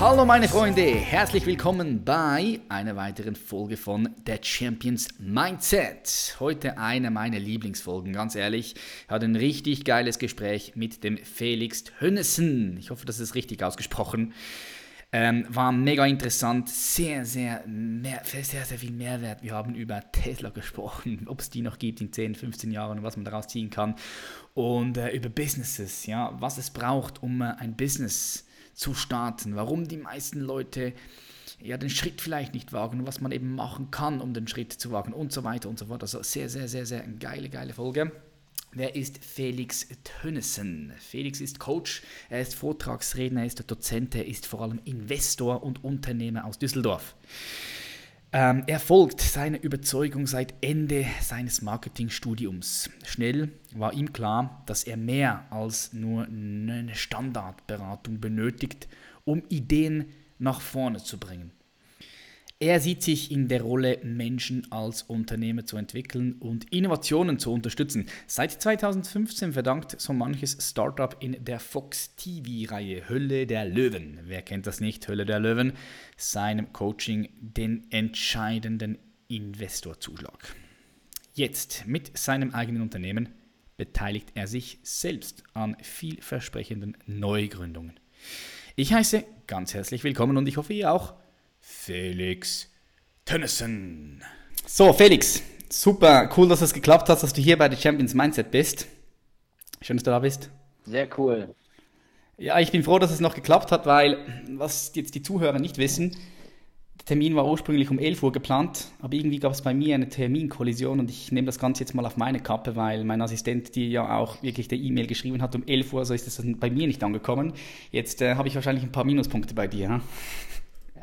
Hallo meine Freunde, herzlich willkommen bei einer weiteren Folge von The Champions Mindset. Heute eine meiner Lieblingsfolgen, ganz ehrlich. Ich hatte ein richtig geiles Gespräch mit dem Felix Hönnessen. Ich hoffe, das ist richtig ausgesprochen. Ähm, war mega interessant, sehr, sehr, mehr, sehr, sehr viel Mehrwert. Wir haben über Tesla gesprochen, ob es die noch gibt in 10, 15 Jahren und was man daraus ziehen kann. Und äh, über Businesses, ja, was es braucht, um äh, ein Business zu starten. Warum die meisten Leute ja, den Schritt vielleicht nicht wagen und was man eben machen kann, um den Schritt zu wagen und so weiter und so fort. Also sehr, sehr, sehr, sehr geile, geile Folge. Wer ist Felix Tönnissen? Felix ist Coach, er ist Vortragsredner, er ist Dozent, er ist vor allem Investor und Unternehmer aus Düsseldorf. Ähm, er folgt seiner Überzeugung seit Ende seines Marketingstudiums. Schnell war ihm klar, dass er mehr als nur eine Standardberatung benötigt, um Ideen nach vorne zu bringen. Er sieht sich in der Rolle, Menschen als Unternehmer zu entwickeln und Innovationen zu unterstützen. Seit 2015 verdankt so manches Startup in der Fox TV-Reihe Hölle der Löwen, wer kennt das nicht, Hölle der Löwen, seinem Coaching den entscheidenden Investorzuschlag. Jetzt mit seinem eigenen Unternehmen beteiligt er sich selbst an vielversprechenden Neugründungen. Ich heiße ganz herzlich willkommen und ich hoffe ihr auch Felix Tönnissen. So, Felix, super cool, dass es geklappt hat, dass du hier bei The Champions Mindset bist. Schön, dass du da bist. Sehr cool. Ja, ich bin froh, dass es noch geklappt hat, weil, was jetzt die Zuhörer nicht wissen, der Termin war ursprünglich um 11 Uhr geplant, aber irgendwie gab es bei mir eine Terminkollision und ich nehme das Ganze jetzt mal auf meine Kappe, weil mein Assistent dir ja auch wirklich der E-Mail geschrieben hat um 11 Uhr, so ist das bei mir nicht angekommen. Jetzt äh, habe ich wahrscheinlich ein paar Minuspunkte bei dir. Hm?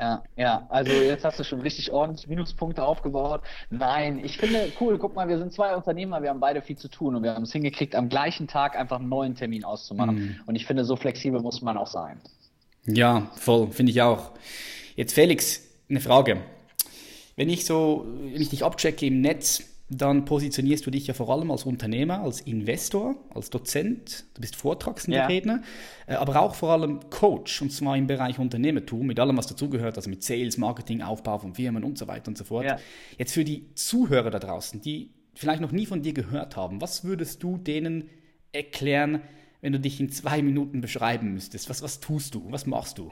Ja, ja, also jetzt hast du schon richtig ordentlich Minuspunkte aufgebaut. Nein, ich finde cool, guck mal, wir sind zwei Unternehmer, wir haben beide viel zu tun und wir haben es hingekriegt, am gleichen Tag einfach einen neuen Termin auszumachen. Mhm. Und ich finde, so flexibel muss man auch sein. Ja, voll, finde ich auch. Jetzt Felix, eine Frage. Wenn ich so, wenn ich dich abchecke im Netz, dann positionierst du dich ja vor allem als Unternehmer, als Investor, als Dozent, du bist Vortragsredner, ja. Äh, aber auch vor allem Coach, und zwar im Bereich Unternehmertum, mit allem, was dazugehört, also mit Sales, Marketing, Aufbau von Firmen und so weiter und so fort. Ja. Jetzt für die Zuhörer da draußen, die vielleicht noch nie von dir gehört haben, was würdest du denen erklären, wenn du dich in zwei Minuten beschreiben müsstest? Was, was tust du? Was machst du?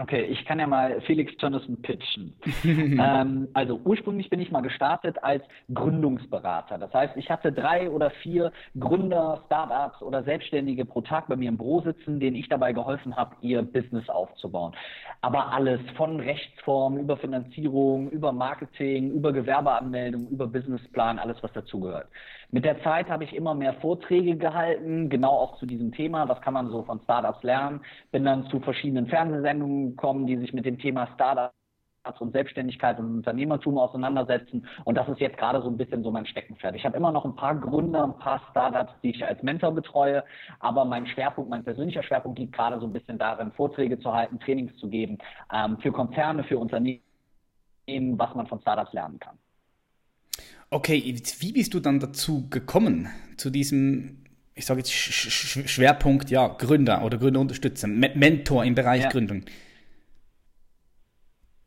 Okay, ich kann ja mal Felix Jonathan pitchen. ähm, also ursprünglich bin ich mal gestartet als Gründungsberater. Das heißt, ich hatte drei oder vier Gründer, Startups oder Selbstständige pro Tag bei mir im Büro sitzen, denen ich dabei geholfen habe, ihr Business aufzubauen. Aber alles von Rechtsform über Finanzierung, über Marketing, über Gewerbeanmeldung, über Businessplan, alles was dazugehört. Mit der Zeit habe ich immer mehr Vorträge gehalten, genau auch zu diesem Thema, was kann man so von Startups lernen. Bin dann zu verschiedenen Fernsehsendungen gekommen, die sich mit dem Thema Startups und Selbstständigkeit und Unternehmertum auseinandersetzen. Und das ist jetzt gerade so ein bisschen so mein Steckenpferd. Ich habe immer noch ein paar Gründer, ein paar Startups, die ich als Mentor betreue, aber mein Schwerpunkt, mein persönlicher Schwerpunkt liegt gerade so ein bisschen darin, Vorträge zu halten, Trainings zu geben ähm, für Konzerne, für Unternehmen, was man von Startups lernen kann. Okay, wie bist du dann dazu gekommen, zu diesem, ich sage jetzt Schwerpunkt, ja, Gründer oder Gründerunterstützer, Mentor im Bereich ja. Gründung?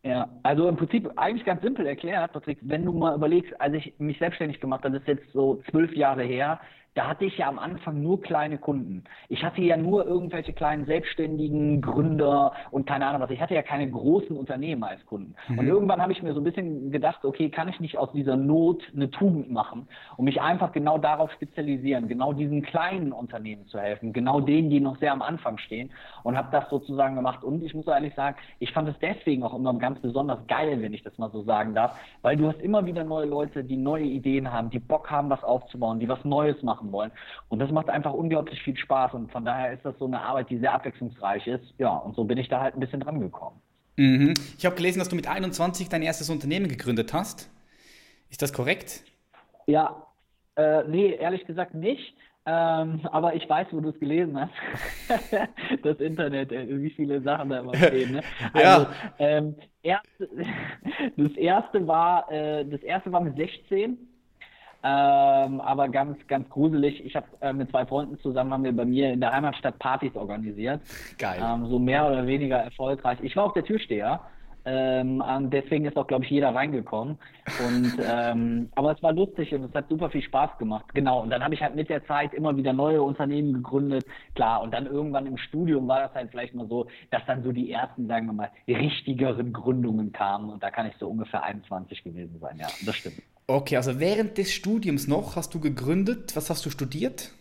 Ja, also im Prinzip eigentlich ganz simpel erklärt, Patrick, wenn du mal überlegst, als ich mich selbstständig gemacht habe, das ist jetzt so zwölf Jahre her, da hatte ich ja am Anfang nur kleine Kunden. Ich hatte ja nur irgendwelche kleinen Selbstständigen, Gründer und keine Ahnung was. Ich hatte ja keine großen Unternehmen als Kunden. Mhm. Und irgendwann habe ich mir so ein bisschen gedacht, okay, kann ich nicht aus dieser Not eine Tugend machen und mich einfach genau darauf spezialisieren, genau diesen kleinen Unternehmen zu helfen, genau denen, die noch sehr am Anfang stehen und habe das sozusagen gemacht. Und ich muss ehrlich sagen, ich fand es deswegen auch immer ganz besonders geil, wenn ich das mal so sagen darf, weil du hast immer wieder neue Leute, die neue Ideen haben, die Bock haben, was aufzubauen, die was Neues machen machen wollen. Und das macht einfach unglaublich viel Spaß und von daher ist das so eine Arbeit, die sehr abwechslungsreich ist. Ja, und so bin ich da halt ein bisschen dran gekommen. Mhm. Ich habe gelesen, dass du mit 21 dein erstes Unternehmen gegründet hast. Ist das korrekt? Ja, äh, nee, ehrlich gesagt nicht. Ähm, aber ich weiß, wo du es gelesen hast. das Internet, äh, wie viele Sachen da immer stehen. Ne? Also, ja. ähm, erst, das erste war, äh, das erste war mit 16. Ähm, aber ganz, ganz gruselig. Ich habe äh, mit zwei Freunden zusammen haben wir bei mir in der Heimatstadt Partys organisiert. Geil. Ähm, so mehr oder weniger erfolgreich. Ich war auch der Türsteher. Ähm, deswegen ist auch, glaube ich, jeder reingekommen. Und, ähm, aber es war lustig und es hat super viel Spaß gemacht. Genau. Und dann habe ich halt mit der Zeit immer wieder neue Unternehmen gegründet. Klar. Und dann irgendwann im Studium war das halt vielleicht mal so, dass dann so die ersten, sagen wir mal, richtigeren Gründungen kamen. Und da kann ich so ungefähr 21 gewesen sein. Ja, das stimmt. Okay, also während des Studiums noch hast du gegründet. Was hast du studiert?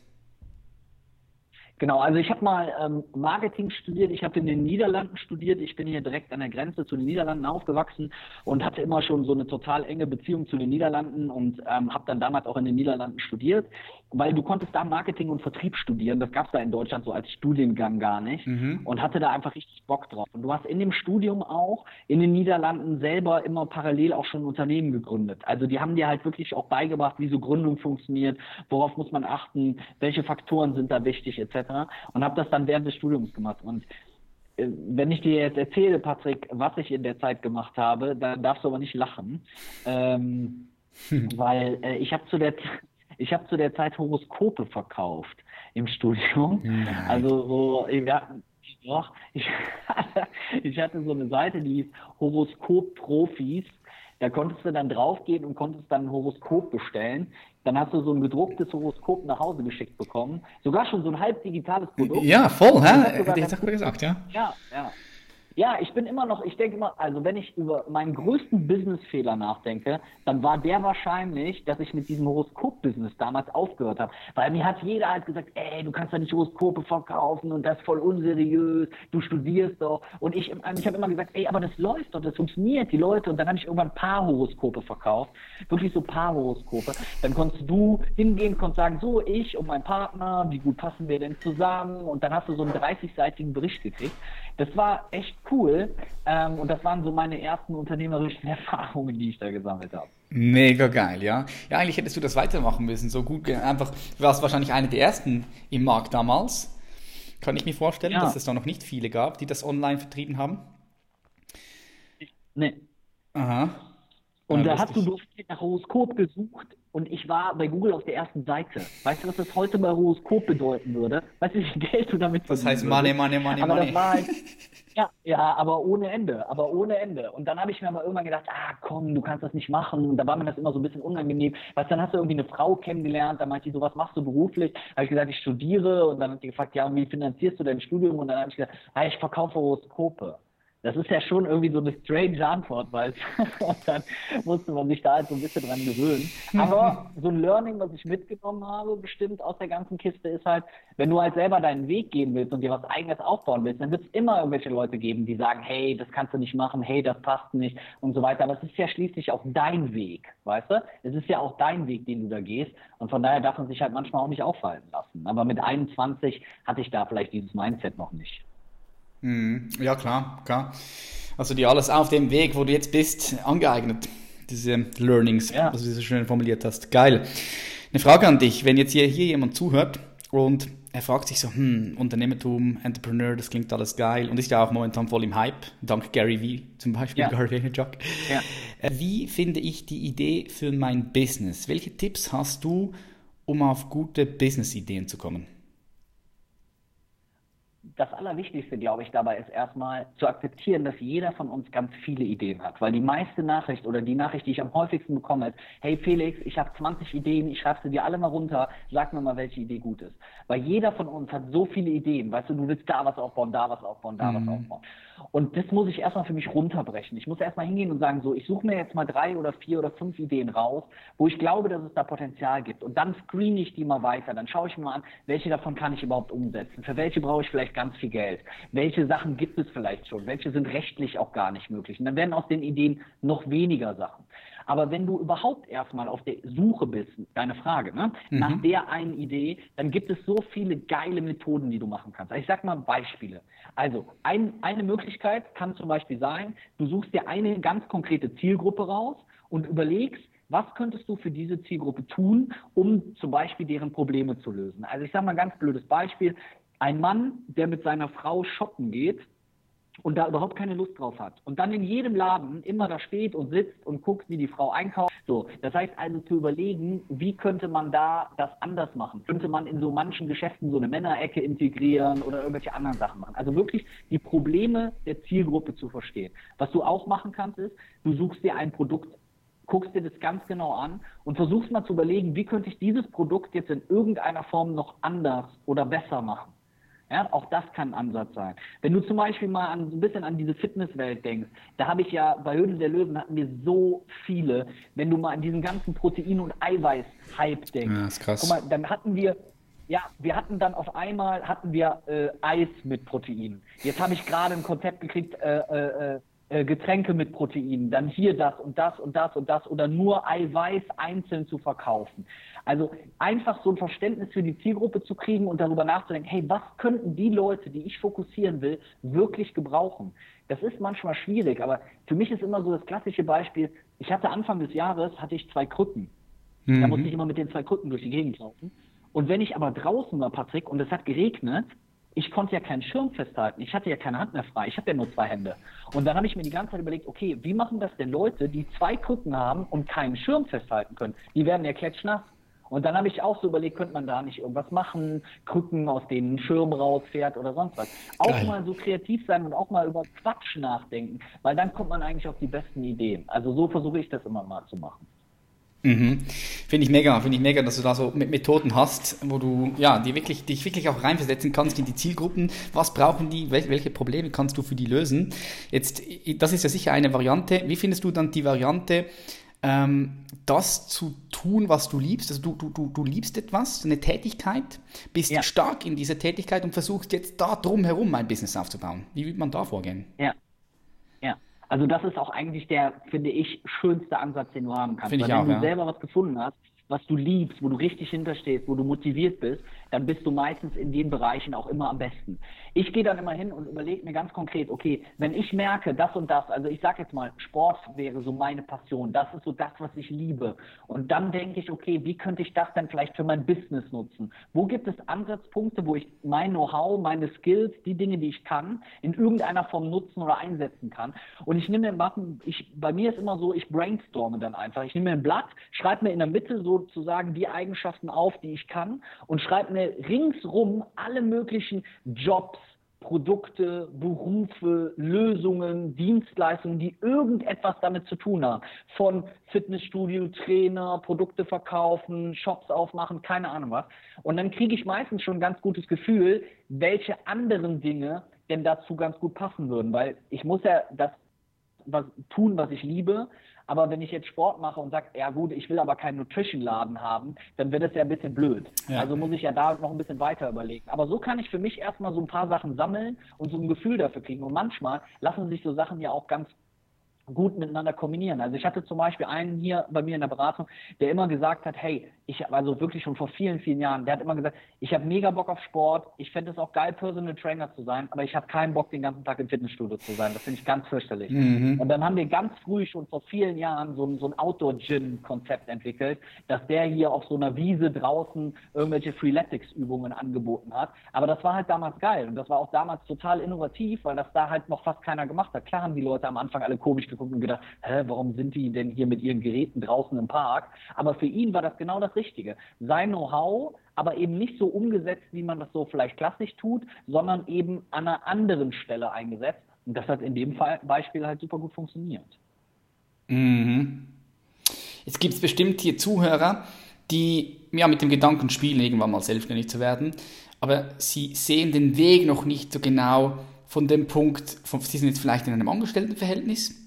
Genau, also ich habe mal ähm, Marketing studiert, ich habe in den Niederlanden studiert, ich bin hier direkt an der Grenze zu den Niederlanden aufgewachsen und hatte immer schon so eine total enge Beziehung zu den Niederlanden und ähm, habe dann damals auch in den Niederlanden studiert, weil du konntest da Marketing und Vertrieb studieren, das gab es da in Deutschland so als Studiengang gar nicht mhm. und hatte da einfach richtig Bock drauf. Und du hast in dem Studium auch in den Niederlanden selber immer parallel auch schon Unternehmen gegründet. Also die haben dir halt wirklich auch beigebracht, wie so Gründung funktioniert, worauf muss man achten, welche Faktoren sind da wichtig etc und habe das dann während des Studiums gemacht. Und äh, wenn ich dir jetzt erzähle, Patrick, was ich in der Zeit gemacht habe, dann darfst du aber nicht lachen, ähm, weil äh, ich habe zu der ich habe zu der Zeit Horoskope verkauft im Studium. Nein. Also so, ja, doch, ich, ich hatte so eine Seite, die hieß Horoskop Profis. Da konntest du dann draufgehen und konntest dann ein Horoskop bestellen. Dann hast du so ein gedrucktes Horoskop nach Hause geschickt bekommen. Sogar schon so ein halb digitales Produkt. Ja, voll, hä? Hätte ich gesagt, ja. Ja, ja. Ja, ich bin immer noch, ich denke immer, also wenn ich über meinen größten Businessfehler nachdenke, dann war der wahrscheinlich, dass ich mit diesem Horoskop-Business damals aufgehört habe. Weil mir hat jeder halt gesagt, ey, du kannst da nicht Horoskope verkaufen und das voll unseriös, du studierst doch. Und ich, ich habe immer gesagt, ey, aber das läuft doch, das funktioniert, die Leute. Und dann habe ich irgendwann Paarhoroskope verkauft, wirklich so Paarhoroskope. Dann konntest du hingehen, konntest sagen, so, ich und mein Partner, wie gut passen wir denn zusammen? Und dann hast du so einen 30-seitigen Bericht gekriegt. Das war echt cool. Ähm, und das waren so meine ersten unternehmerischen Erfahrungen, die ich da gesammelt habe. Mega geil, ja. Ja, eigentlich hättest du das weitermachen müssen. So gut, einfach, du warst wahrscheinlich einer der ersten im Markt damals. Kann ich mir vorstellen, ja. dass es da noch nicht viele gab, die das online vertrieben haben? Nee. Aha. Und ja, da hast du durch nach Horoskop gesucht und ich war bei Google auf der ersten Seite. Weißt du, was das heute bei Horoskop bedeuten würde? Weißt du, wie viel Geld du damit Das heißt Money, Money, Money, aber Money. Halt, ja, ja, aber ohne Ende, aber ohne Ende. Und dann habe ich mir aber irgendwann gedacht, ah komm, du kannst das nicht machen. Und da war mir das immer so ein bisschen unangenehm. Weißt du, dann hast du irgendwie eine Frau kennengelernt, dann meinte die so, was machst du beruflich? habe ich gesagt, ich studiere. Und dann hat die gefragt, ja, und wie finanzierst du dein Studium? Und dann habe ich gesagt, ah, ich verkaufe Horoskope. Das ist ja schon irgendwie so eine strange Antwort, weil und dann musste man sich da halt so ein bisschen dran gewöhnen. Aber so ein Learning, was ich mitgenommen habe, bestimmt aus der ganzen Kiste, ist halt, wenn du halt selber deinen Weg gehen willst und dir was eigenes aufbauen willst, dann wird es immer irgendwelche Leute geben, die sagen, hey, das kannst du nicht machen, hey, das passt nicht und so weiter. Aber es ist ja schließlich auch dein Weg, weißt du? Es ist ja auch dein Weg, den du da gehst. Und von daher darf man sich halt manchmal auch nicht aufhalten lassen. Aber mit 21 hatte ich da vielleicht dieses Mindset noch nicht. Mhm. Ja, klar, klar. Also dir alles auf dem Weg, wo du jetzt bist, angeeignet. Diese Learnings, ja. was du so schön formuliert hast. Geil. Eine Frage an dich, wenn jetzt hier, hier jemand zuhört und er fragt sich so, hm, Unternehmertum, Entrepreneur, das klingt alles geil und ist ja auch momentan voll im Hype, dank Gary Vee zum Beispiel, ja. Gary Vaynerchuk. Ja. Äh, wie finde ich die Idee für mein Business? Welche Tipps hast du, um auf gute Business-Ideen zu kommen? Das Allerwichtigste, glaube ich, dabei ist erstmal zu akzeptieren, dass jeder von uns ganz viele Ideen hat. Weil die meiste Nachricht oder die Nachricht, die ich am häufigsten bekomme, ist, hey Felix, ich habe 20 Ideen, ich schreibe sie dir alle mal runter, sag mir mal, welche Idee gut ist. Weil jeder von uns hat so viele Ideen. Weißt du, du willst da was aufbauen, da was aufbauen, da mhm. was aufbauen. Und das muss ich erstmal für mich runterbrechen. Ich muss erstmal hingehen und sagen, so, ich suche mir jetzt mal drei oder vier oder fünf Ideen raus, wo ich glaube, dass es da Potenzial gibt. Und dann screene ich die mal weiter. Dann schaue ich mir mal an, welche davon kann ich überhaupt umsetzen. Für welche brauche ich vielleicht ganz viel Geld. Welche Sachen gibt es vielleicht schon? Welche sind rechtlich auch gar nicht möglich? Und dann werden aus den Ideen noch weniger Sachen. Aber wenn du überhaupt erstmal auf der Suche bist, deine Frage, ne, mhm. nach der einen Idee, dann gibt es so viele geile Methoden, die du machen kannst. Ich sag mal Beispiele. Also ein, eine Möglichkeit kann zum Beispiel sein, du suchst dir eine ganz konkrete Zielgruppe raus und überlegst, was könntest du für diese Zielgruppe tun, um zum Beispiel deren Probleme zu lösen? Also ich sage mal ein ganz blödes Beispiel. Ein Mann, der mit seiner Frau shoppen geht und da überhaupt keine Lust drauf hat und dann in jedem Laden immer da steht und sitzt und guckt, wie die Frau einkauft. So, das heißt also zu überlegen, wie könnte man da das anders machen? Könnte man in so manchen Geschäften so eine Männerecke integrieren oder irgendwelche anderen Sachen machen? Also wirklich die Probleme der Zielgruppe zu verstehen. Was du auch machen kannst, ist, du suchst dir ein Produkt guckst dir das ganz genau an und versuchst mal zu überlegen, wie könnte ich dieses Produkt jetzt in irgendeiner Form noch anders oder besser machen. Ja, auch das kann ein Ansatz sein. Wenn du zum Beispiel mal an, so ein bisschen an diese Fitnesswelt denkst, da habe ich ja bei Höhle der Löwen hatten wir so viele. Wenn du mal an diesen ganzen Protein- und Eiweiß-Hype denkst, ja, ist krass. Guck mal, dann hatten wir ja, wir hatten dann auf einmal hatten wir äh, Eis mit Protein. Jetzt habe ich gerade ein Konzept gekriegt, äh, äh, äh Getränke mit Proteinen, dann hier das und das und das und das oder nur Eiweiß einzeln zu verkaufen. Also einfach so ein Verständnis für die Zielgruppe zu kriegen und darüber nachzudenken, hey, was könnten die Leute, die ich fokussieren will, wirklich gebrauchen? Das ist manchmal schwierig, aber für mich ist immer so das klassische Beispiel, ich hatte Anfang des Jahres, hatte ich zwei Krücken. Mhm. Da musste ich immer mit den zwei Krücken durch die Gegend laufen. Und wenn ich aber draußen war, Patrick, und es hat geregnet, ich konnte ja keinen Schirm festhalten. Ich hatte ja keine Hand mehr frei. Ich habe ja nur zwei Hände. Und dann habe ich mir die ganze Zeit überlegt, okay, wie machen das denn Leute, die zwei Krücken haben und keinen Schirm festhalten können? Die werden ja klatschnass. Und dann habe ich auch so überlegt, könnte man da nicht irgendwas machen, Krücken, aus denen Schirm rausfährt oder sonst was. Auch mal so kreativ sein und auch mal über Quatsch nachdenken, weil dann kommt man eigentlich auf die besten Ideen. Also so versuche ich das immer mal zu machen. Mhm. Finde ich mega, finde ich mega, dass du da so Methoden hast, wo du ja, die wirklich, dich wirklich auch reinversetzen kannst in die Zielgruppen. Was brauchen die? welche Probleme kannst du für die lösen? Jetzt, das ist ja sicher eine Variante. Wie findest du dann die Variante, ähm, das zu tun, was du liebst? Also du, du, du, du liebst etwas, eine Tätigkeit, bist ja. stark in dieser Tätigkeit und versuchst jetzt da drumherum ein Business aufzubauen. Wie wird man da vorgehen? Ja. Ja. Also das ist auch eigentlich der, finde ich, schönste Ansatz, den du haben kannst. Finde Weil wenn auch, du ja. selber was gefunden hast, was du liebst, wo du richtig hinterstehst, wo du motiviert bist, dann bist du meistens in den Bereichen auch immer am besten. Ich gehe dann immer hin und überlege mir ganz konkret, okay, wenn ich merke, das und das, also ich sage jetzt mal, Sport wäre so meine Passion, das ist so das, was ich liebe. Und dann denke ich, okay, wie könnte ich das dann vielleicht für mein Business nutzen? Wo gibt es Ansatzpunkte, wo ich mein Know-how, meine Skills, die Dinge, die ich kann, in irgendeiner Form nutzen oder einsetzen kann? Und ich nehme mir, ich, bei mir ist immer so, ich brainstorme dann einfach. Ich nehme mir ein Blatt, schreibe mir in der Mitte sozusagen die Eigenschaften auf, die ich kann und schreibe mir ringsrum alle möglichen Jobs, Produkte, Berufe, Lösungen, Dienstleistungen, die irgendetwas damit zu tun haben. Von Fitnessstudio, Trainer, Produkte verkaufen, Shops aufmachen, keine Ahnung was. Und dann kriege ich meistens schon ein ganz gutes Gefühl, welche anderen Dinge denn dazu ganz gut passen würden. Weil ich muss ja das was, tun, was ich liebe. Aber wenn ich jetzt Sport mache und sage, ja gut, ich will aber keinen Nutrition-Laden haben, dann wird es ja ein bisschen blöd. Ja. Also muss ich ja da noch ein bisschen weiter überlegen. Aber so kann ich für mich erstmal so ein paar Sachen sammeln und so ein Gefühl dafür kriegen. Und manchmal lassen sich so Sachen ja auch ganz gut miteinander kombinieren. Also ich hatte zum Beispiel einen hier bei mir in der Beratung, der immer gesagt hat, hey, ich also wirklich schon vor vielen, vielen Jahren, der hat immer gesagt, ich habe mega Bock auf Sport, ich fände es auch geil, Personal Trainer zu sein, aber ich habe keinen Bock, den ganzen Tag im Fitnessstudio zu sein. Das finde ich ganz fürchterlich. Mhm. Und dann haben wir ganz früh schon vor vielen Jahren so ein, so ein Outdoor-Gym-Konzept entwickelt, dass der hier auf so einer Wiese draußen irgendwelche Freeletics-Übungen angeboten hat. Aber das war halt damals geil und das war auch damals total innovativ, weil das da halt noch fast keiner gemacht hat. Klar haben die Leute am Anfang alle komisch geguckt, angeguckt und gedacht, hä, warum sind die denn hier mit ihren Geräten draußen im Park? Aber für ihn war das genau das Richtige. Sein Know-how, aber eben nicht so umgesetzt, wie man das so vielleicht klassisch tut, sondern eben an einer anderen Stelle eingesetzt. Und das hat in dem Fall, Beispiel halt super gut funktioniert. Mhm. Jetzt gibt es bestimmt hier Zuhörer, die ja mit dem Gedanken spielen, irgendwann mal selbstständig zu werden, aber sie sehen den Weg noch nicht so genau von dem Punkt, von, sie sind jetzt vielleicht in einem Angestelltenverhältnis